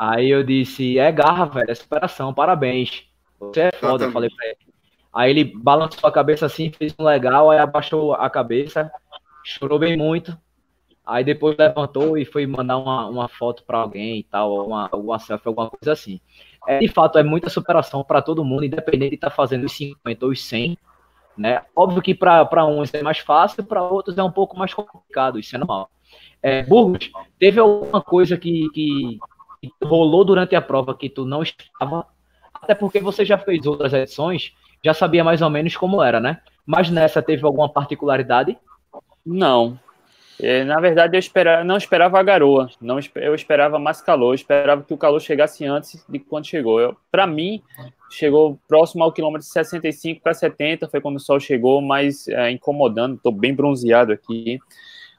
Aí eu disse, é garra, velho, é superação, parabéns. Você é foda, eu falei pra ele. Aí ele balançou a cabeça assim, fez um legal, aí abaixou a cabeça, chorou bem muito. Aí depois levantou e foi mandar uma, uma foto para alguém e tal, uma, uma selfie, alguma coisa assim. É, de fato, é muita superação para todo mundo, independente de estar tá fazendo os 50 ou os 100. Né? Óbvio que para uns é mais fácil, para outros é um pouco mais complicado, isso é normal. É, Burgos, teve alguma coisa que, que, rolou durante a prova que tu não estava, até porque você já fez outras edições, já sabia mais ou menos como era, né? Mas nessa teve alguma particularidade? Não. É, na verdade, eu esperava, não esperava a garoa, não, eu esperava mais calor, eu esperava que o calor chegasse antes de quando chegou. Para mim, chegou próximo ao quilômetro 65 para 70, foi quando o sol chegou, mas é, incomodando, estou bem bronzeado aqui.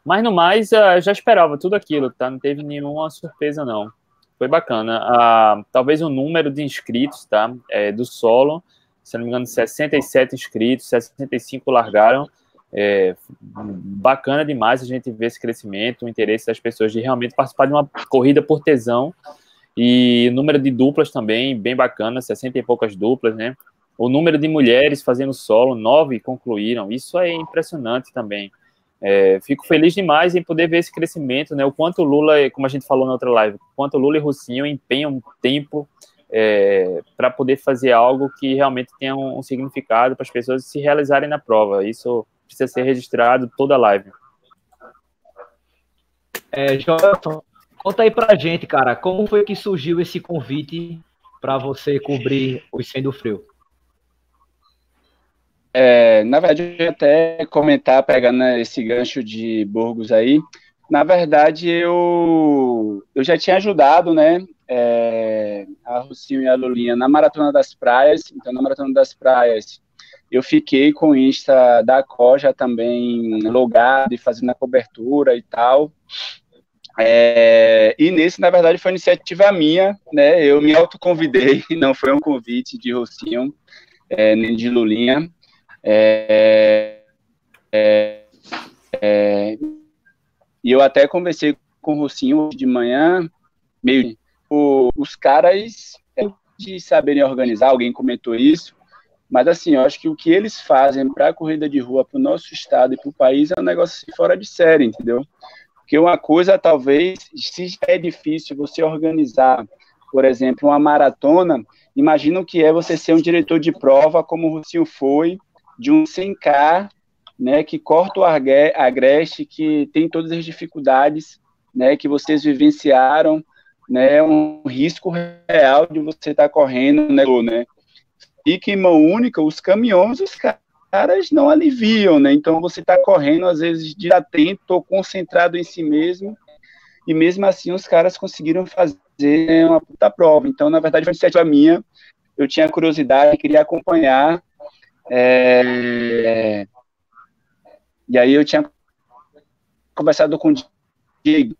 Mas no mais, é, já esperava tudo aquilo, tá? Não teve nenhuma surpresa, não foi bacana. Ah, talvez o número de inscritos, tá? É, do solo, se não me engano, 67 inscritos, 65 largaram. é bacana demais a gente ver esse crescimento, o interesse das pessoas de realmente participar de uma corrida por tesão e o número de duplas também, bem bacana, 60 e poucas duplas, né? O número de mulheres fazendo solo, nove concluíram, isso é impressionante também. É, fico feliz demais em poder ver esse crescimento, né? O quanto Lula, como a gente falou na outra live, quanto Lula e Rocinho empenham tempo é, para poder fazer algo que realmente tenha um, um significado para as pessoas se realizarem na prova. Isso precisa ser registrado toda a live. É, Jonathan, conta aí pra gente, cara, como foi que surgiu esse convite para você cobrir o Sendo Frio? É, na verdade, até comentar, pegando esse gancho de Burgos aí, na verdade, eu, eu já tinha ajudado, né, é, a Rocinho e a Lulinha na Maratona das Praias, então na Maratona das Praias eu fiquei com o Insta da Coja também logado e fazendo a cobertura e tal, é, e nesse, na verdade, foi iniciativa minha, né, eu me autoconvidei, não foi um convite de Rocinho, é, nem de Lulinha, é, é, é, e eu até conversei com o Rocinho de manhã, meio o, os caras é de saberem organizar, alguém comentou isso, mas assim, eu acho que o que eles fazem para a corrida de rua para o nosso estado e para o país é um negócio assim, fora de série, entendeu? Porque uma coisa, talvez, se é difícil você organizar, por exemplo, uma maratona, imagina o que é você ser um diretor de prova, como o Rocinho foi, de um 100K, né, que corta o agreste, que tem todas as dificuldades, né, que vocês vivenciaram, né, um risco real de você estar tá correndo, né, né, fica em mão única, os caminhões, os caras não aliviam, né, então você está correndo, às vezes, desatento ou concentrado em si mesmo, e mesmo assim os caras conseguiram fazer uma puta prova, então, na verdade, foi iniciativa minha, eu tinha curiosidade, queria acompanhar, é... E aí eu tinha conversado com o Diego,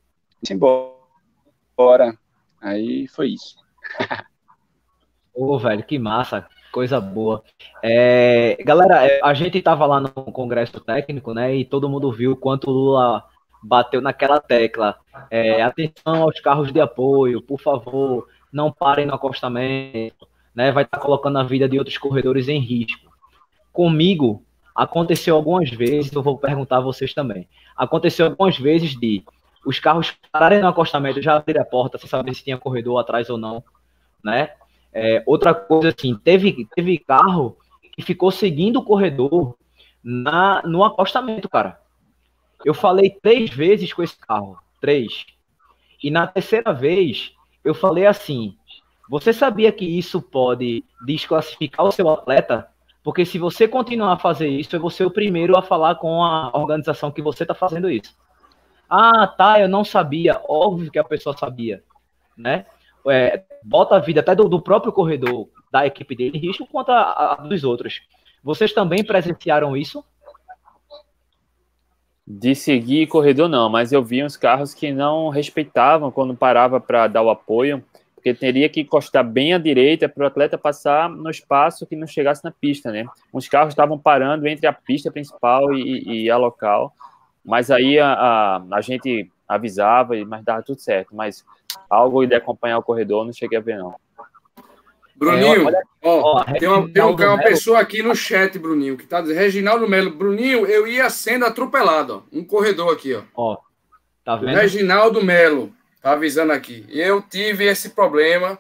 embora. Aí foi isso. Ô, velho, que massa, coisa boa. É, galera, é, a gente tava lá no congresso técnico, né? E todo mundo viu quanto o Lula bateu naquela tecla. É, atenção aos carros de apoio, por favor, não parem no acostamento, né? Vai estar tá colocando a vida de outros corredores em risco. Comigo, aconteceu algumas vezes, eu vou perguntar a vocês também. Aconteceu algumas vezes de os carros pararem no acostamento, já abrir a porta, sem saber se tinha corredor atrás ou não, né? É, outra coisa assim, teve, teve carro que ficou seguindo o corredor na, no acostamento, cara. Eu falei três vezes com esse carro, três. E na terceira vez, eu falei assim: você sabia que isso pode desclassificar o seu atleta porque se você continuar a fazer isso, é você o primeiro a falar com a organização que você está fazendo isso. Ah, tá, eu não sabia. Óbvio que a pessoa sabia, né? É, bota a vida até do, do, próprio corredor da equipe dele em risco contra a, a dos outros. Vocês também presenciaram isso? De seguir corredor não, mas eu vi uns carros que não respeitavam quando parava para dar o apoio porque teria que encostar bem à direita para o atleta passar no espaço que não chegasse na pista, né? Os carros estavam parando entre a pista principal e, e a local, mas aí a, a, a, gente avisava, mas dava tudo certo, mas algo de acompanhar o corredor não cheguei a ver, não. Bruninho, é, ó, ó, tem, uma, tem uma, pessoa aqui no chat, Bruninho, que está dizendo, Reginaldo Melo, Bruninho, eu ia sendo atropelado, ó, um corredor aqui, ó. Ó, tá vendo? Reginaldo Melo, Tá avisando aqui. Eu tive esse problema.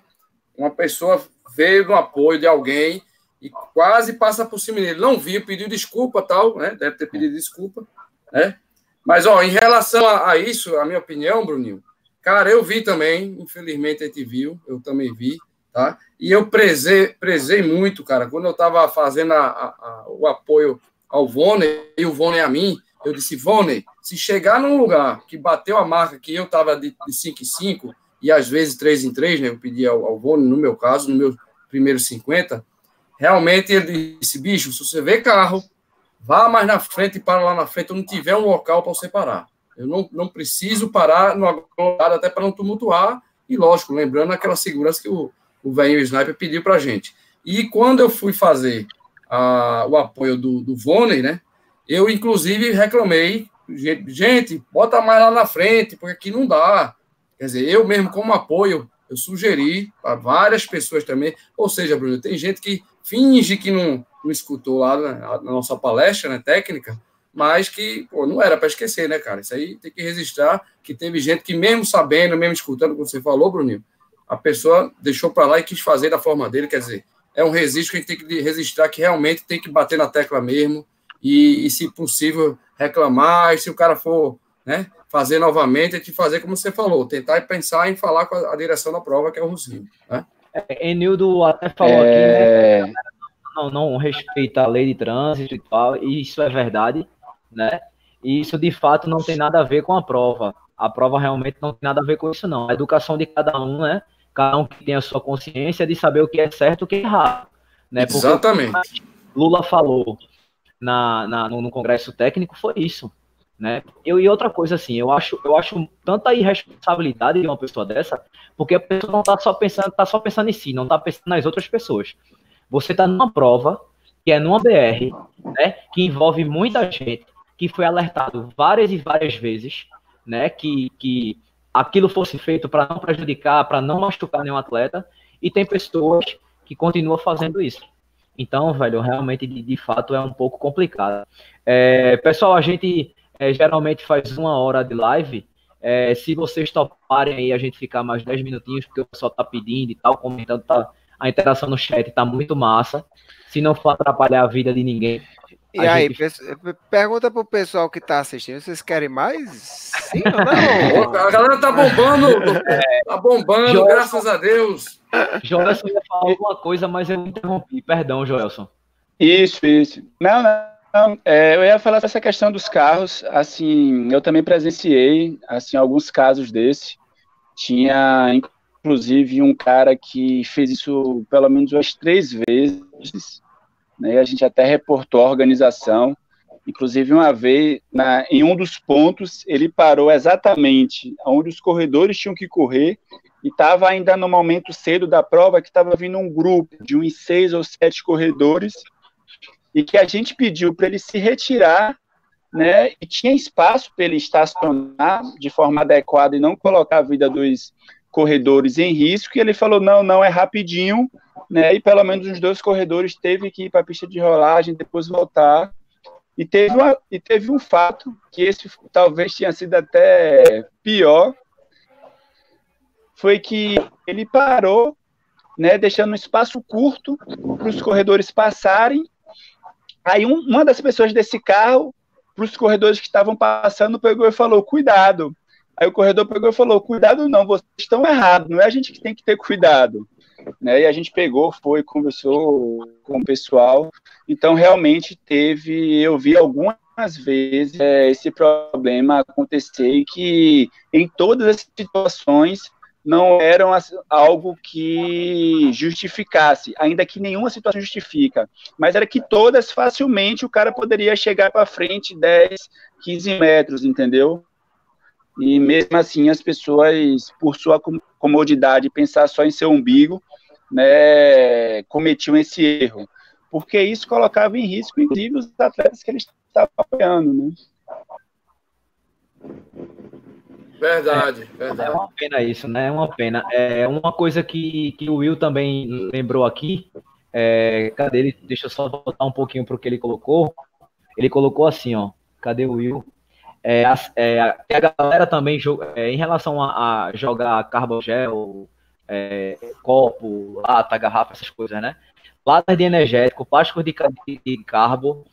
Uma pessoa veio no apoio de alguém e quase passa por cima dele. Não viu, pediu desculpa, tal, né? Deve ter pedido desculpa, né? Mas, ó, em relação a, a isso, a minha opinião, Bruninho, cara, eu vi também, infelizmente a gente viu, eu também vi, tá? E eu prezei, prezei muito, cara, quando eu tava fazendo a, a, o apoio ao Vone e o Vone a mim, eu disse, Vone, se chegar num lugar que bateu a marca que eu estava de, 5 em 5, e às vezes 3 em 3, né? Eu pedi ao, ao Vone, no meu caso, no meu primeiro 50, realmente ele disse, bicho, se você vê carro, vá mais na frente e para lá na frente, eu não tiver um local para você parar. Eu não, não preciso parar no aglomerado até para não tumultuar, e lógico, lembrando aquela segurança que o, o velho sniper pediu para gente. E quando eu fui fazer a, o apoio do, do Vone, né? Eu, inclusive, reclamei, gente, bota mais lá na frente, porque aqui não dá. Quer dizer, eu mesmo, como apoio, eu sugeri para várias pessoas também. Ou seja, Bruno, tem gente que finge que não, não escutou lá na, na nossa palestra né, técnica, mas que pô, não era para esquecer, né, cara? Isso aí tem que registrar que teve gente que, mesmo sabendo, mesmo escutando, como você falou, Bruninho, a pessoa deixou para lá e quis fazer da forma dele. Quer dizer, é um registro que a gente tem que registrar que realmente tem que bater na tecla mesmo e, e se possível, reclamar. E se o cara for né, fazer novamente, é te fazer como você falou, tentar pensar em falar com a, a direção da prova, que é o Rosinho. Né? É, Enildo até falou é... aqui, né? Não, não respeita a lei de trânsito e tal, e isso é verdade, né? E isso de fato não tem nada a ver com a prova. A prova realmente não tem nada a ver com isso, não. A educação de cada um, né? Cada um que tem a sua consciência de saber o que é certo e o que é errado. Né? Porque Exatamente. Lula falou na, na, no, no Congresso Técnico foi isso. Né? Eu, e outra coisa assim, eu acho, eu acho tanta irresponsabilidade de uma pessoa dessa, porque a pessoa não está só pensando, tá só pensando em si, não está pensando nas outras pessoas. Você está numa prova que é numa BR, né, que envolve muita gente, que foi alertado várias e várias vezes, né, que, que aquilo fosse feito para não prejudicar, para não machucar nenhum atleta, e tem pessoas que continuam fazendo isso. Então, velho, realmente, de, de fato, é um pouco complicado. É, pessoal, a gente é, geralmente faz uma hora de live. É, se vocês toparem aí, a gente ficar mais 10 minutinhos, porque o pessoal tá pedindo e tal, comentando, tá, a interação no chat tá muito massa. Se não for atrapalhar a vida de ninguém. E aí, gente... pergunta pro pessoal que tá assistindo, vocês querem mais? Sim ou não? a galera tá bombando, é, tá bombando, Joelson, graças a Deus. Joelson ia falar alguma coisa, mas eu interrompi. Perdão, Joelson. Isso, isso. Não, não. Não, é, eu ia falar essa questão dos carros, assim, eu também presenciei, assim, alguns casos desse. Tinha, inclusive, um cara que fez isso pelo menos umas três vezes, né? A gente até reportou a organização. Inclusive, uma vez, na, em um dos pontos, ele parou exatamente onde os corredores tinham que correr e estava ainda no momento cedo da prova que estava vindo um grupo de uns seis ou sete corredores e que a gente pediu para ele se retirar, né, e tinha espaço para ele estacionar de forma adequada e não colocar a vida dos corredores em risco, e ele falou, não, não, é rapidinho, né, e pelo menos os dois corredores teve que ir para a pista de rolagem, depois voltar, e teve, uma, e teve um fato, que esse talvez tenha sido até pior, foi que ele parou, né, deixando um espaço curto para os corredores passarem, Aí um, uma das pessoas desse carro, para os corredores que estavam passando, pegou e falou: cuidado. Aí o corredor pegou e falou: cuidado não, vocês estão errados, não é a gente que tem que ter cuidado. Né? E a gente pegou, foi, conversou com o pessoal. Então, realmente teve, eu vi algumas vezes é, esse problema acontecer e que em todas as situações não eram algo que justificasse, ainda que nenhuma situação justifica, mas era que todas facilmente o cara poderia chegar para frente 10, 15 metros, entendeu? E mesmo assim as pessoas, por sua comodidade, pensar só em seu umbigo, né, cometiam esse erro, porque isso colocava em risco, inclusive, os atletas que eles estavam apoiando, né? Verdade, é, verdade. É uma pena isso, né? É uma pena. É uma coisa que, que o Will também lembrou aqui. É, cadê ele? Deixa eu só voltar um pouquinho para o que ele colocou. Ele colocou assim, ó. Cadê o Will? É, a, é, a galera também, é, em relação a, a jogar carbogel, é, copo, lata, garrafa, essas coisas, né? Latas de energético, plásticos de, de carbo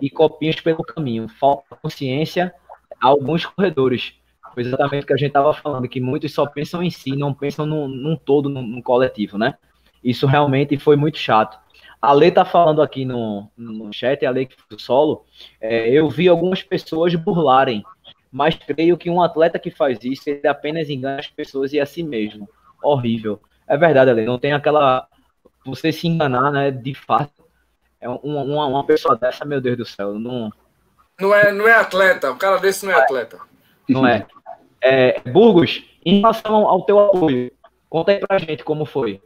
e copinhos pelo caminho. Falta consciência a alguns corredores foi exatamente o que a gente estava falando, que muitos só pensam em si, não pensam num, num todo, num, num, coletivo, né? Isso realmente foi muito chato. A Lê tá falando aqui no, no chat, a Lê que foi solo, é, eu vi algumas pessoas burlarem, mas creio que um atleta que faz isso, ele apenas engana as pessoas e a si mesmo. Horrível. É verdade, Ale, não tem aquela... Você se enganar, né, de fato. É uma, uma, uma pessoa dessa, meu Deus do céu, não... Não é, não é atleta, o cara desse não é atleta. Não é. É, Burgos, em relação ao teu apoio, conta aí pra gente como foi.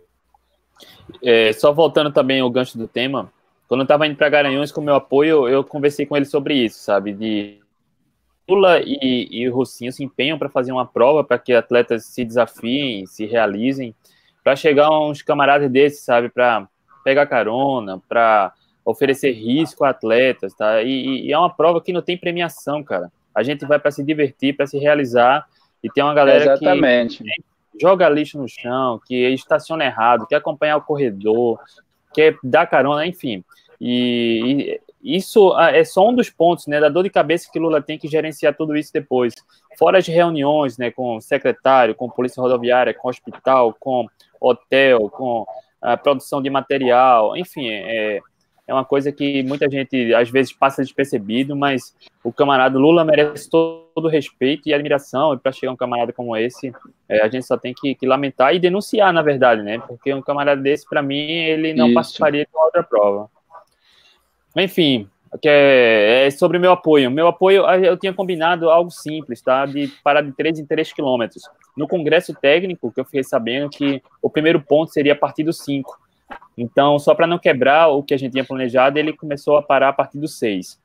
É, só voltando também ao gancho do tema, quando eu estava indo para Garanhuns com o meu apoio, eu conversei com ele sobre isso, sabe? De Lula e, e o Rocinho se empenham para fazer uma prova para que atletas se desafiem, se realizem, para chegar uns camaradas desses, sabe? Para pegar carona, para oferecer risco a atletas, tá? E, e, é uma prova que não tem premiação, cara. A gente vai para se divertir, para se realizar, e tem uma galera Exatamente. que joga lixo no chão, que estaciona errado, quer acompanhar o corredor, quer dar carona, enfim. E, isso ah, é só um dos pontos, né, da dor de cabeça que Lula tem que gerenciar tudo isso depois. Fora as reuniões, né, com o secretário, com polícia rodoviária, com hospital, com hotel, com a produção de material, enfim, é, é uma coisa que muita gente às vezes passa despercebido, mas o camarada Lula merece todo, respeito e admiração, e para chegar um camarada como esse, é, a gente só tem que, que, lamentar e denunciar, na verdade, né? Porque um camarada desse, para mim, ele não Isso. participaria de outra prova. Enfim, que é, é, sobre meu apoio. Meu apoio, eu tinha combinado algo simples, tá? De parar de 3 em 3 quilômetros. No congresso técnico, que eu fiquei sabendo que o primeiro ponto seria a partir dos 5. Então, só para não quebrar o que a gente tinha planejado, ele começou a parar a partir do 6.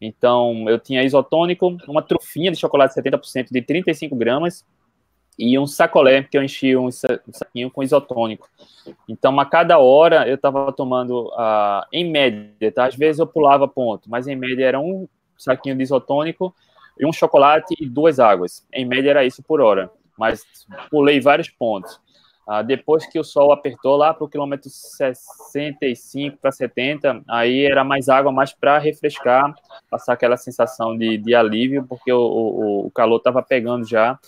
Então, eu tinha isotônico, uma trufinha de chocolate 70% de 35 gramas e um sacolé, que eu enchi um saquinho com isotônico. Então, a cada hora eu estava tomando, uh, em média, tá? às vezes eu pulava ponto, mas em média era um saquinho de isotônico e um chocolate e duas águas. Em média era isso por hora, mas pulei vários pontos. Ah, depois que o sol apertou lá para o quilômetro 65 para 70, aí era mais água, mais para refrescar, passar aquela sensação de, de alívio, porque o, o, o calor estava pegando já.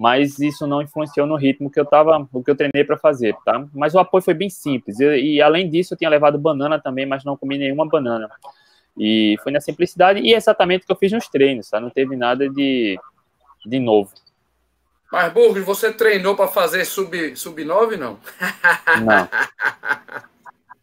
Mas isso não influenciou no ritmo que eu tava, o que eu treinei para fazer, tá? Mas o apoio foi bem simples. E, e além disso, eu tinha levado banana também, mas não comi nenhuma banana. E foi na simplicidade e exatamente o que eu fiz nos treinos, tá? Não teve nada de, de novo. Mas, Burgos, você treinou para fazer sub-9, sub não? Não.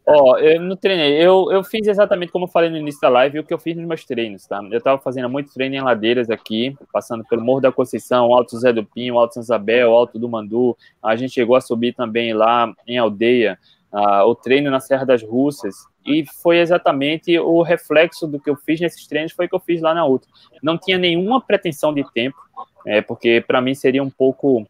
Ó, eu não treinei. Eu, eu fiz exatamente como eu falei no início da live, o que eu fiz nos meus treinos, tá? Eu estava fazendo muito treino em ladeiras aqui, passando pelo Morro da Conceição, Alto Zé do Pinho, Alto São Isabel, Alto do Mandu. A gente chegou a subir também lá em Aldeia, uh, o treino na Serra das Russas. E foi exatamente o reflexo do que eu fiz nesses treinos, foi o que eu fiz lá na outra. Não tinha nenhuma pretensão de tempo, é, porque para mim seria um pouco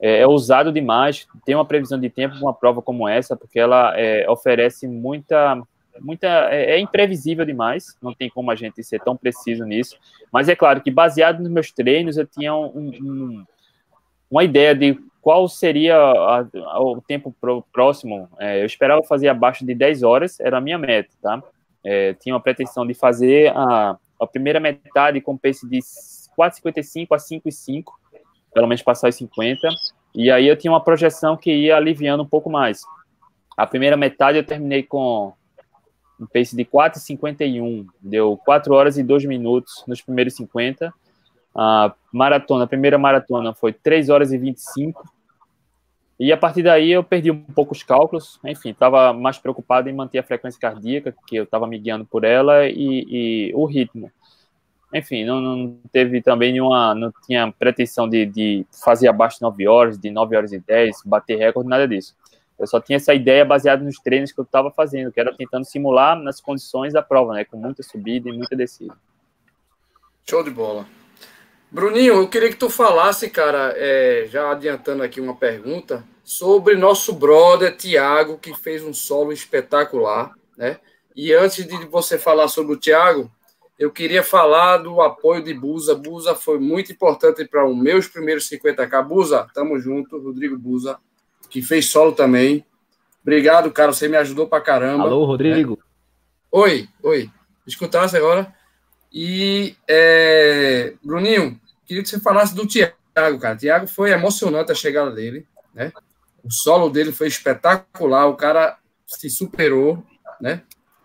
é, é, ousado demais ter uma previsão de tempo uma prova como essa, porque ela é, oferece muita, muita é, é, imprevisível demais, não tem como a gente ser tão preciso nisso. Mas é claro que baseado nos meus treinos eu tinha um, um, uma ideia de qual seria a, a, o tempo pro, próximo. É, eu esperava fazer abaixo de 10 horas, era a minha meta, tá? É, tinha uma pretensão de fazer a, a primeira metade com pace de 4,55 a 5,5, pelo menos passar os 50. E aí eu tinha uma projeção que ia aliviando um pouco mais. A primeira metade eu terminei com um pace de 4,51, deu 4 horas e 2 minutos nos primeiros 50. A maratona, a primeira maratona foi 3 horas e 25. E a partir daí eu perdi um pouco os cálculos, enfim, estava mais preocupado em manter a frequência cardíaca, que eu estava me guiando por ela, e, e o ritmo enfim, não, não, teve também nenhuma, não tinha pretensão de, de fazer abaixo de 9 horas, de 9 horas e 10, bater recorde, nada disso. Eu só tinha essa ideia baseada nos treinos que eu estava fazendo, que era tentando simular nas condições da prova, né, com muita subida e muita descida. Show de bola. Bruninho, eu queria que tu falasse, cara, é, já adiantando aqui uma pergunta, sobre nosso brother Tiago, que fez um solo espetacular, né? E antes de você falar sobre o Tiago, eu queria falar do apoio de Busa. Busa foi muito importante para os meus primeiros 50k. Busa, tamo junto. Rodrigo Busa, que fez solo também. Obrigado, cara. Você me ajudou para caramba. Alô, Rodrigo. Né? Oi, oi. Escutasse agora. E, é... Bruninho, queria que você falasse do Thiago, cara. Thiago foi emocionante a chegada dele, né? O solo dele foi espetacular. O cara se superou, né?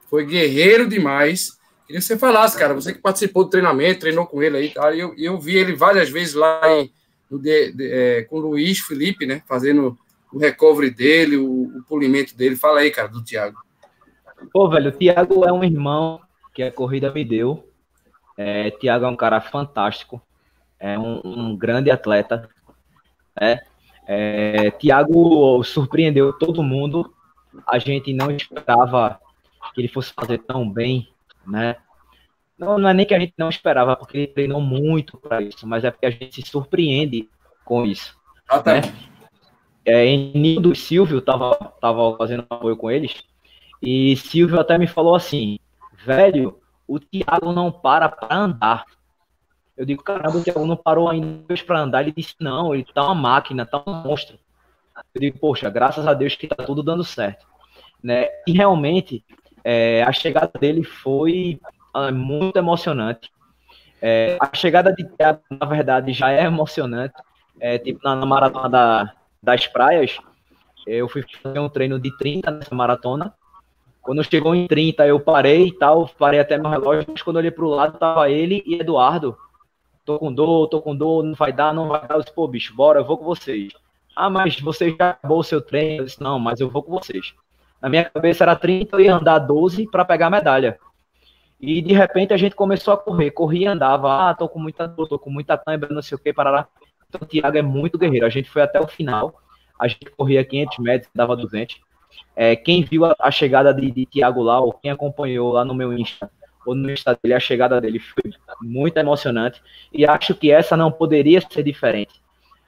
Foi guerreiro demais. Queria que você falasse, cara, você que participou do treinamento, treinou com ele aí, tá? eu, eu vi ele várias vezes lá em, de, de, é, com o Luiz Felipe, né? Fazendo o recovery dele, o, o, polimento dele. Fala aí, cara, do Thiago. Pô, velho, o Thiago é um irmão que a corrida me deu. É, é um cara fantástico, é um, um grande atleta. Né? É, surpreendeu todo mundo. A gente não esperava que ele fosse fazer tão bem, né? Não, não é nem que a gente não esperava, porque ele treinou muito para isso, mas é porque a gente se surpreende com isso. Até. Né? É, Nildo e Silvio tava, tava fazendo apoio com eles, e Silvio até me falou assim, velho, o Thiago não para para andar. Eu digo, caramba, o Thiago não parou ainda para andar. Ele disse, não, ele tá uma máquina, tá um monstro. Eu digo, poxa, graças a Deus que tá tudo dando certo. Né? E realmente, é, a chegada dele foi ah, muito emocionante. É, a chegada de Thiago, na verdade, já é emocionante. É, tipo, na, na maratona da, das praias, eu fui fazer um treino de 30 nessa maratona. Quando chegou em 30, eu parei e tal, parei até meu relógio, mas quando eu olhei pro lado, tava ele e Eduardo. Tô com dor, tô com dor, não vai dar, não vai dar. Eu disse, pô, bicho, bora, eu vou com vocês. Ah, mas você já acabou o seu treino? Eu disse, não, mas eu vou com vocês. Na minha cabeça era 30, eu ia andar 12 para pegar a medalha. E de repente a gente começou a correr, corria e andava, ah, tô com muita dor, tô com muita câimbra, não sei o que, parará. Então o Thiago é muito guerreiro, a gente foi até o final, a gente corria 500 metros, dava 200. É, quem viu a, a chegada de, de Thiago lá, ou quem acompanhou lá no meu Insta, ou no Insta dele, a chegada dele foi muito emocionante. E acho que essa não poderia ser diferente.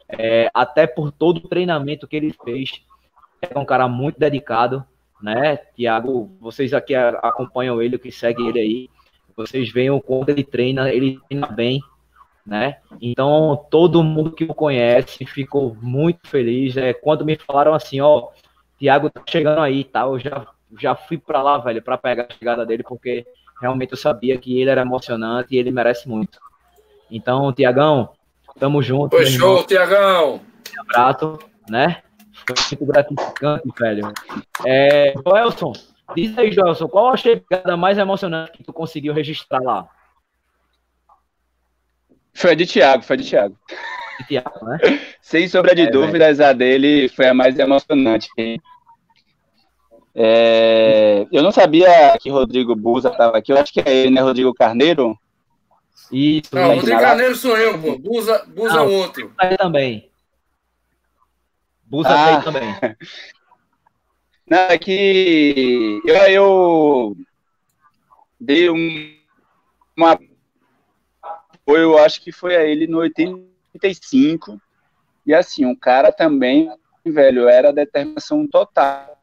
É, até por todo o treinamento que ele fez. É um cara muito dedicado, né? Thiago, vocês aqui acompanham ele, que segue ele aí. Vocês veem o quanto ele treina, ele treina bem, né? Então, todo mundo que o conhece ficou muito feliz. É, quando me falaram assim, ó, Thiago tá chegando aí, tá? Eu já, já fui para lá, velho, para pegar a chegada dele, porque realmente eu sabia que ele era emocionante e ele merece muito. Então, Tiagão, tamo junto. Foi show, Tiagão! Um abraço, né? Foi muito gratificante, velho. É, Joelson, diz aí, Joelson, qual a chegada mais emocionante que tu conseguiu registrar lá? Foi de Thiago, foi de Thiago. De Thiago, né? Sem sombra de é, dúvidas, velho. a dele foi a mais emocionante. É, eu não sabia que Rodrigo Buza estava aqui. Eu acho que é ele, né? Rodrigo Carneiro. Isso. Não, Rodrigo Carneiro sou eu, pô. Buza, Buza é o outro. Aí também. Buza ah. também. Não, é que eu, eu dei um, uma eu acho que foi a ele no 85. E assim, um cara também, velho, era determinação total.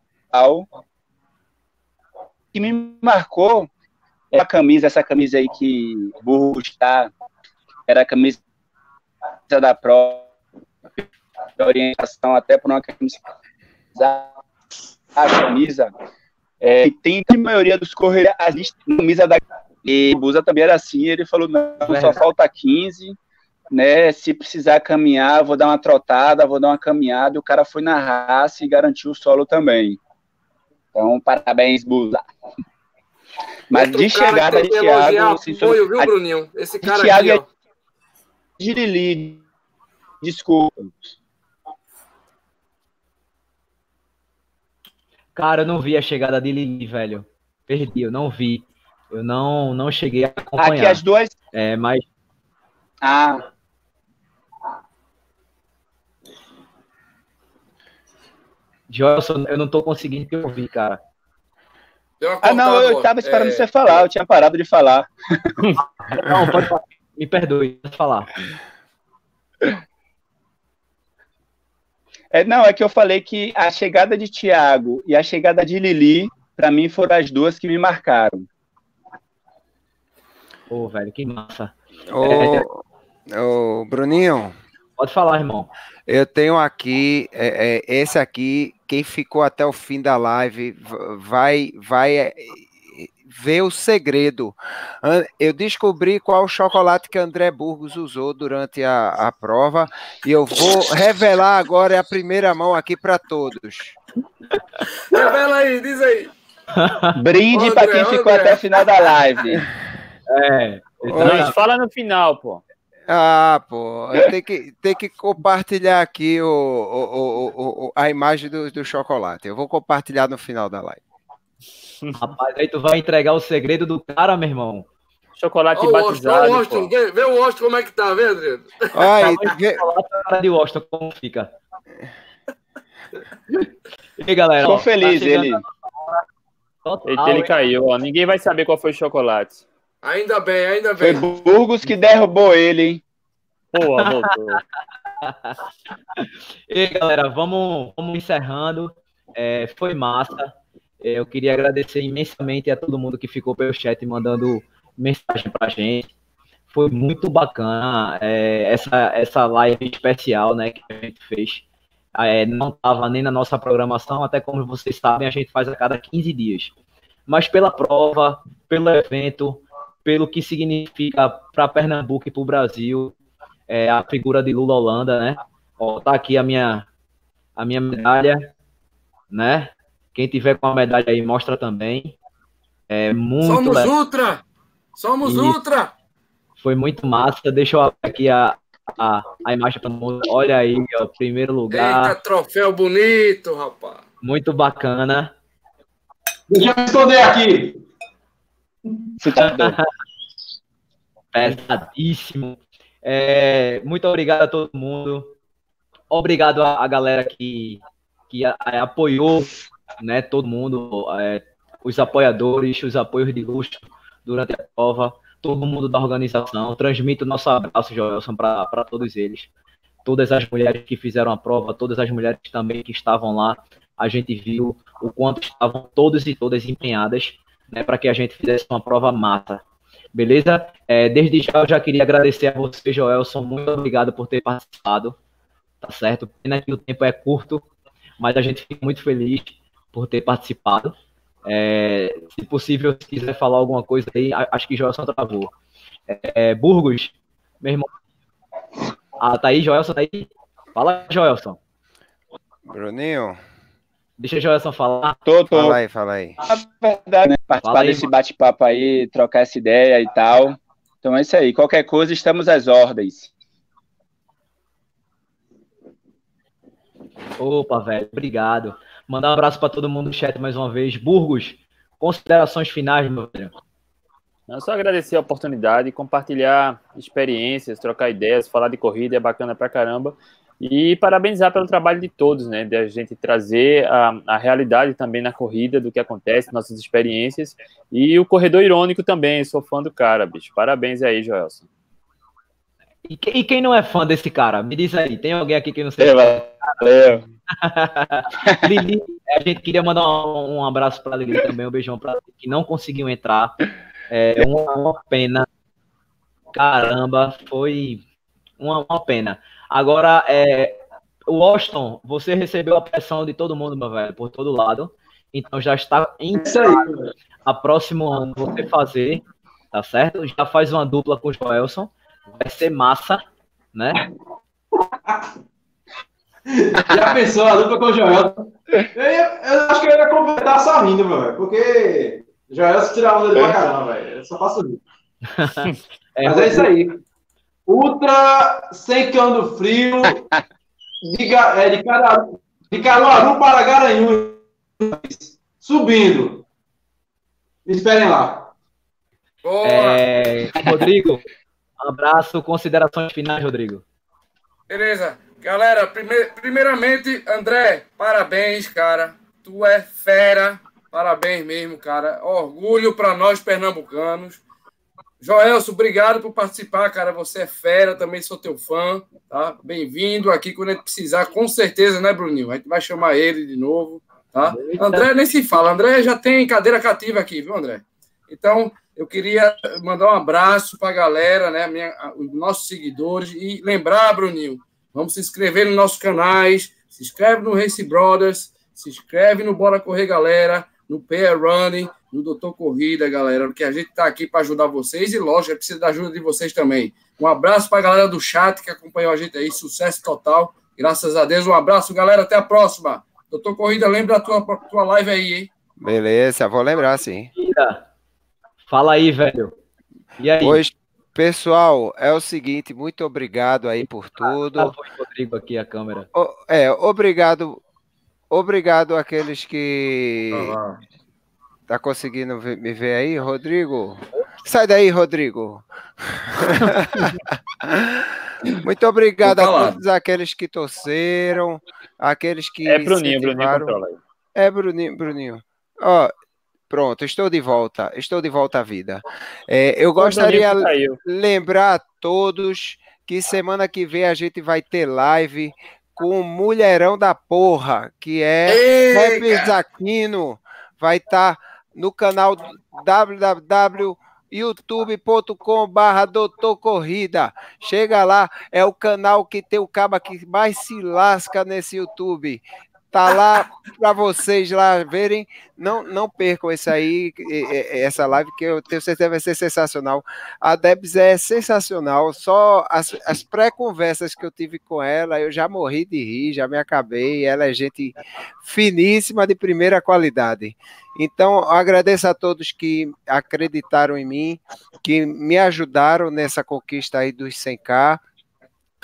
Que me marcou é a camisa, essa camisa aí que burro está, era a camisa da prova, de orientação, até por uma camisa. A camisa é, tem a maioria dos corredores, a camisa da e Busa também era assim, ele falou, não, só falta 15, né, se precisar caminhar, vou dar uma trotada, vou dar uma caminhada, e o cara foi na raça e garantiu o solo também. Então, parabéns, Busa. Mas Outro de chegada de Thiago... Assim, apoio, viu, Bruninho? Esse cara Thiago aqui, ó. Girili, desculpa. Cara, eu não vi a chegada de Lili, velho. Perdi, eu não vi. Eu não, não cheguei a acompanhar. Aqui as duas. É, mas. Ah. Joelson, eu não tô conseguindo te ouvir, cara. Ah, não, eu tava esperando é... você falar, eu tinha parado de falar. Não, pode falar. Me perdoe, pode falar. É, não, é que eu falei que a chegada de Thiago e a chegada de Lili, para mim, foram as duas que me marcaram. Pô, velho, que massa. Ô, ô, Bruninho. Pode falar, irmão. Eu tenho aqui, é, é, esse aqui, quem ficou até o fim da live vai, vai ver o segredo. Eu descobri qual chocolate que André Burgos usou durante a, a prova e eu vou revelar agora a primeira mão aqui para todos. Revela aí, diz aí. Brinde para quem ficou até o final da live. É. Não, fala no final, pô. Ah, pô, tem que, tem que compartilhar aqui o, o, o, o, a imagem do, do chocolate. Eu vou compartilhar no final da live. Rapaz, aí tu vai entregar o segredo do cara, meu irmão. Chocolate oh, batizado. Ô, Washington, vê o Washington como é que tá, vê, Adriano? Aí, vê... Chocolate de Washington, como fica? E aí, galera? Tô feliz, tá ele. Total, ele hein? caiu, ó. Ninguém vai saber qual foi o chocolate. Ainda bem, ainda Foi bem. Burgos que derrubou ele, hein? Porra, voltou. E aí, galera, vamos, vamos encerrando. É, foi massa. É, eu queria agradecer imensamente a todo mundo que ficou pelo chat mandando mensagem pra gente. Foi muito bacana é, essa, essa live especial né, que a gente fez. É, não estava nem na nossa programação, até como vocês sabem, a gente faz a cada 15 dias. Mas pela prova, pelo evento, pelo que significa para Pernambuco e para o Brasil, é, a figura de Lula Holanda, né? Ó, tá aqui a minha, a minha medalha, né? Quem tiver com a medalha aí, mostra também. É muito Somos legal. Ultra! Somos Isso. Ultra! Foi muito massa. Deixa eu abrir aqui a, a, a imagem para mundo. Olha aí, ó, primeiro lugar. Eita, troféu bonito, rapaz. Muito bacana. Deixa eu me esconder aqui. Tá. Pesadíssimo. É, muito obrigado a todo mundo. Obrigado a, a galera que, que a- a- apoiou, né? Todo mundo, é, os apoiadores, os apoios de luxo durante a prova, todo mundo da organização. Transmito nosso abraço, Joelson, para todos eles. Todas as mulheres que fizeram a prova, todas as mulheres também que estavam lá, a gente viu o quanto estavam todos e todas empenhadas né, para que a gente fizesse uma prova massa. Beleza? É, desde já eu já queria agradecer a você, Joelson. Muito obrigado por ter participado. Tá certo? Pena que o tempo é curto, mas a gente fica muito feliz por ter participado. É, se possível, se quiser falar alguma coisa aí, acho que Joelson travou. É, Burgos, meu irmão. Ah, tá aí, Joelson, tá aí? Fala, Joelson. Bruninho, Deixa o Joelson falar. Tô, tô. fala aí, fala aí. Na verdade, né? Fala Participar aí, desse bate-papo aí, trocar essa ideia e tal. Então é isso aí. Qualquer coisa, estamos às ordens. Opa, velho, obrigado. Mandar um abraço para todo mundo no chat mais uma vez. Burgos, considerações finais, meu velho. Não, só agradecer a oportunidade, compartilhar experiências, trocar ideias, falar de corrida é bacana pra caramba. E parabenizar pelo trabalho de todos, né? De a gente trazer a, a realidade também na corrida, do que acontece, nossas experiências. E o corredor irônico também, sou fã do cara, bicho. Parabéns aí, Joelson. E, que- e quem não é fã desse cara? Me diz aí, tem alguém aqui que não sei? Valeu. Lili, a gente queria mandar um, um abraço para Lili também, um beijão para que não conseguiu entrar. É uma, uma pena. Caramba, foi uma, uma pena. Agora, é, Washington, você recebeu a pressão de todo mundo, meu velho, por todo lado. Então já está em Isso aí, a próximo ano você fazer, tá certo? Já faz uma dupla com o Joelson. Vai ser massa, né? Já pensou a dupla com o Joel? Eu, eu acho que eu ia completar só rindo, meu velho. Porque Joel se tira onda dele pra caramba, velho. Eu só faço rir. É, Mas é isso aí. Ultra 100 km do frio. De, é, de, Caruaru, de Caruaru para Garanhuns. Subindo. Me esperem lá. É, Rodrigo, um abraço, considerações finais, Rodrigo. Beleza. Galera, prime- primeiramente, André, parabéns, cara. Tu é fera. Parabéns mesmo, cara. Orgulho para nós pernambucanos. Joelson, obrigado por participar, cara. Você é fera, também sou teu fã, tá? Bem-vindo aqui quando a gente precisar, com certeza, né, Bruninho? A gente vai chamar ele de novo, tá? André nem se fala. André já tem cadeira cativa aqui, viu, André? Então, eu queria mandar um abraço para a galera, né, minha, os nossos seguidores e lembrar, Bruninho, vamos se inscrever nos nossos canais, se inscreve no Race Brothers, se inscreve no Bora Correr Galera, no PR Running, no Doutor Corrida, galera, porque a gente está aqui para ajudar vocês e, lógico, precisa da ajuda de vocês também. Um abraço para a galera do chat que acompanhou a gente aí, sucesso total, graças a Deus. Um abraço, galera, até a próxima. Doutor Corrida, lembra a tua, tua live aí, hein? Beleza, vou lembrar sim. Fala aí, velho. E aí? Pois, pessoal, é o seguinte, muito obrigado aí por tudo. Travou o Rodrigo aqui a câmera. O- É, obrigado, obrigado àqueles que tá conseguindo ver- me ver aí, Rodrigo. Sai daí, Rodrigo. Muito obrigado a todos aqueles que torceram, aqueles que É Bruninho, Bruninho incentivaram. controla aí. É, Bruninho, Bruninho. Ó, Pronto, estou de volta. Estou de volta à vida. É, eu gostaria de lembrar a todos que semana que vem a gente vai ter live com o Mulherão da Porra, que é Pepe Zaquino. Vai estar tá no canal www youtube.com barra doutor corrida chega lá, é o canal que tem o caba que mais se lasca nesse YouTube Tá lá para vocês lá verem. Não, não percam esse aí, essa live, que eu tenho certeza vai ser sensacional. A Debs é sensacional. Só as, as pré-conversas que eu tive com ela, eu já morri de rir, já me acabei. Ela é gente finíssima, de primeira qualidade. Então, agradeço a todos que acreditaram em mim, que me ajudaram nessa conquista aí dos 100K.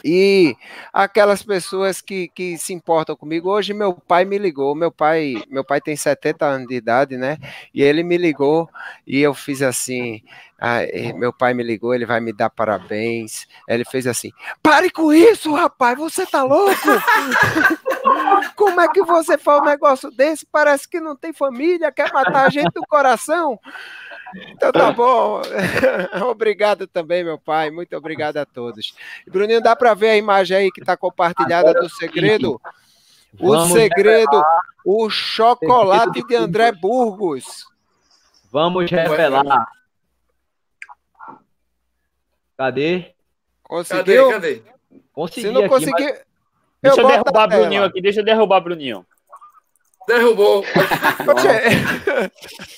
E aquelas pessoas que, que se importam comigo, hoje meu pai me ligou, meu pai, meu pai tem 70 anos de idade, né? E ele me ligou e eu fiz assim, ah, meu pai me ligou, ele vai me dar parabéns. Ele fez assim: "Pare com isso, rapaz, você tá louco? Como é que você faz um negócio desse? Parece que não tem família, quer matar a gente do coração?" Então tá bom. obrigado também, meu pai. Muito obrigado a todos. Bruninho, dá para ver a imagem aí que está compartilhada do segredo? O Vamos segredo, revelar. o chocolate de André Burgos. Vamos revelar. Cadê? Conseguiu? Cadê? Cadê? Consegui Se não conseguir. Mas... Deixa eu, eu derrubar Bruninho aqui, deixa eu derrubar Bruninho. Derrubou.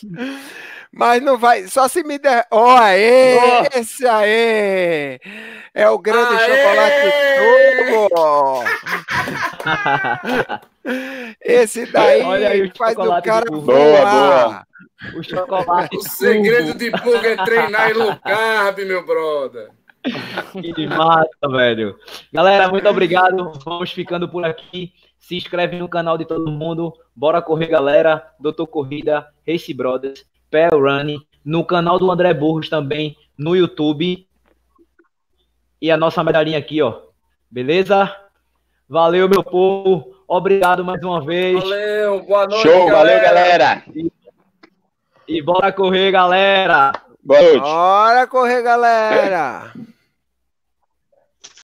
Mas não vai, só se me der. Ó, oh, aê, oh. esse aí é o grande aê. chocolate tubo. esse daí Olha aí, faz o cara boa, boa. O chocolate. O segredo de pulga é treinar em low carb, meu brother. Que massa, velho. Galera, muito obrigado. Vamos ficando por aqui. Se inscreve no canal de todo mundo. Bora correr, galera. Doutor Corrida, Race Brothers. Pé Running, no canal do André Burros também, no YouTube. E a nossa medalhinha aqui, ó. Beleza? Valeu, meu povo. Obrigado mais uma vez. Valeu, boa noite. Show, galera. valeu, galera. E, e bora correr, galera. Boa noite. Bora correr, galera.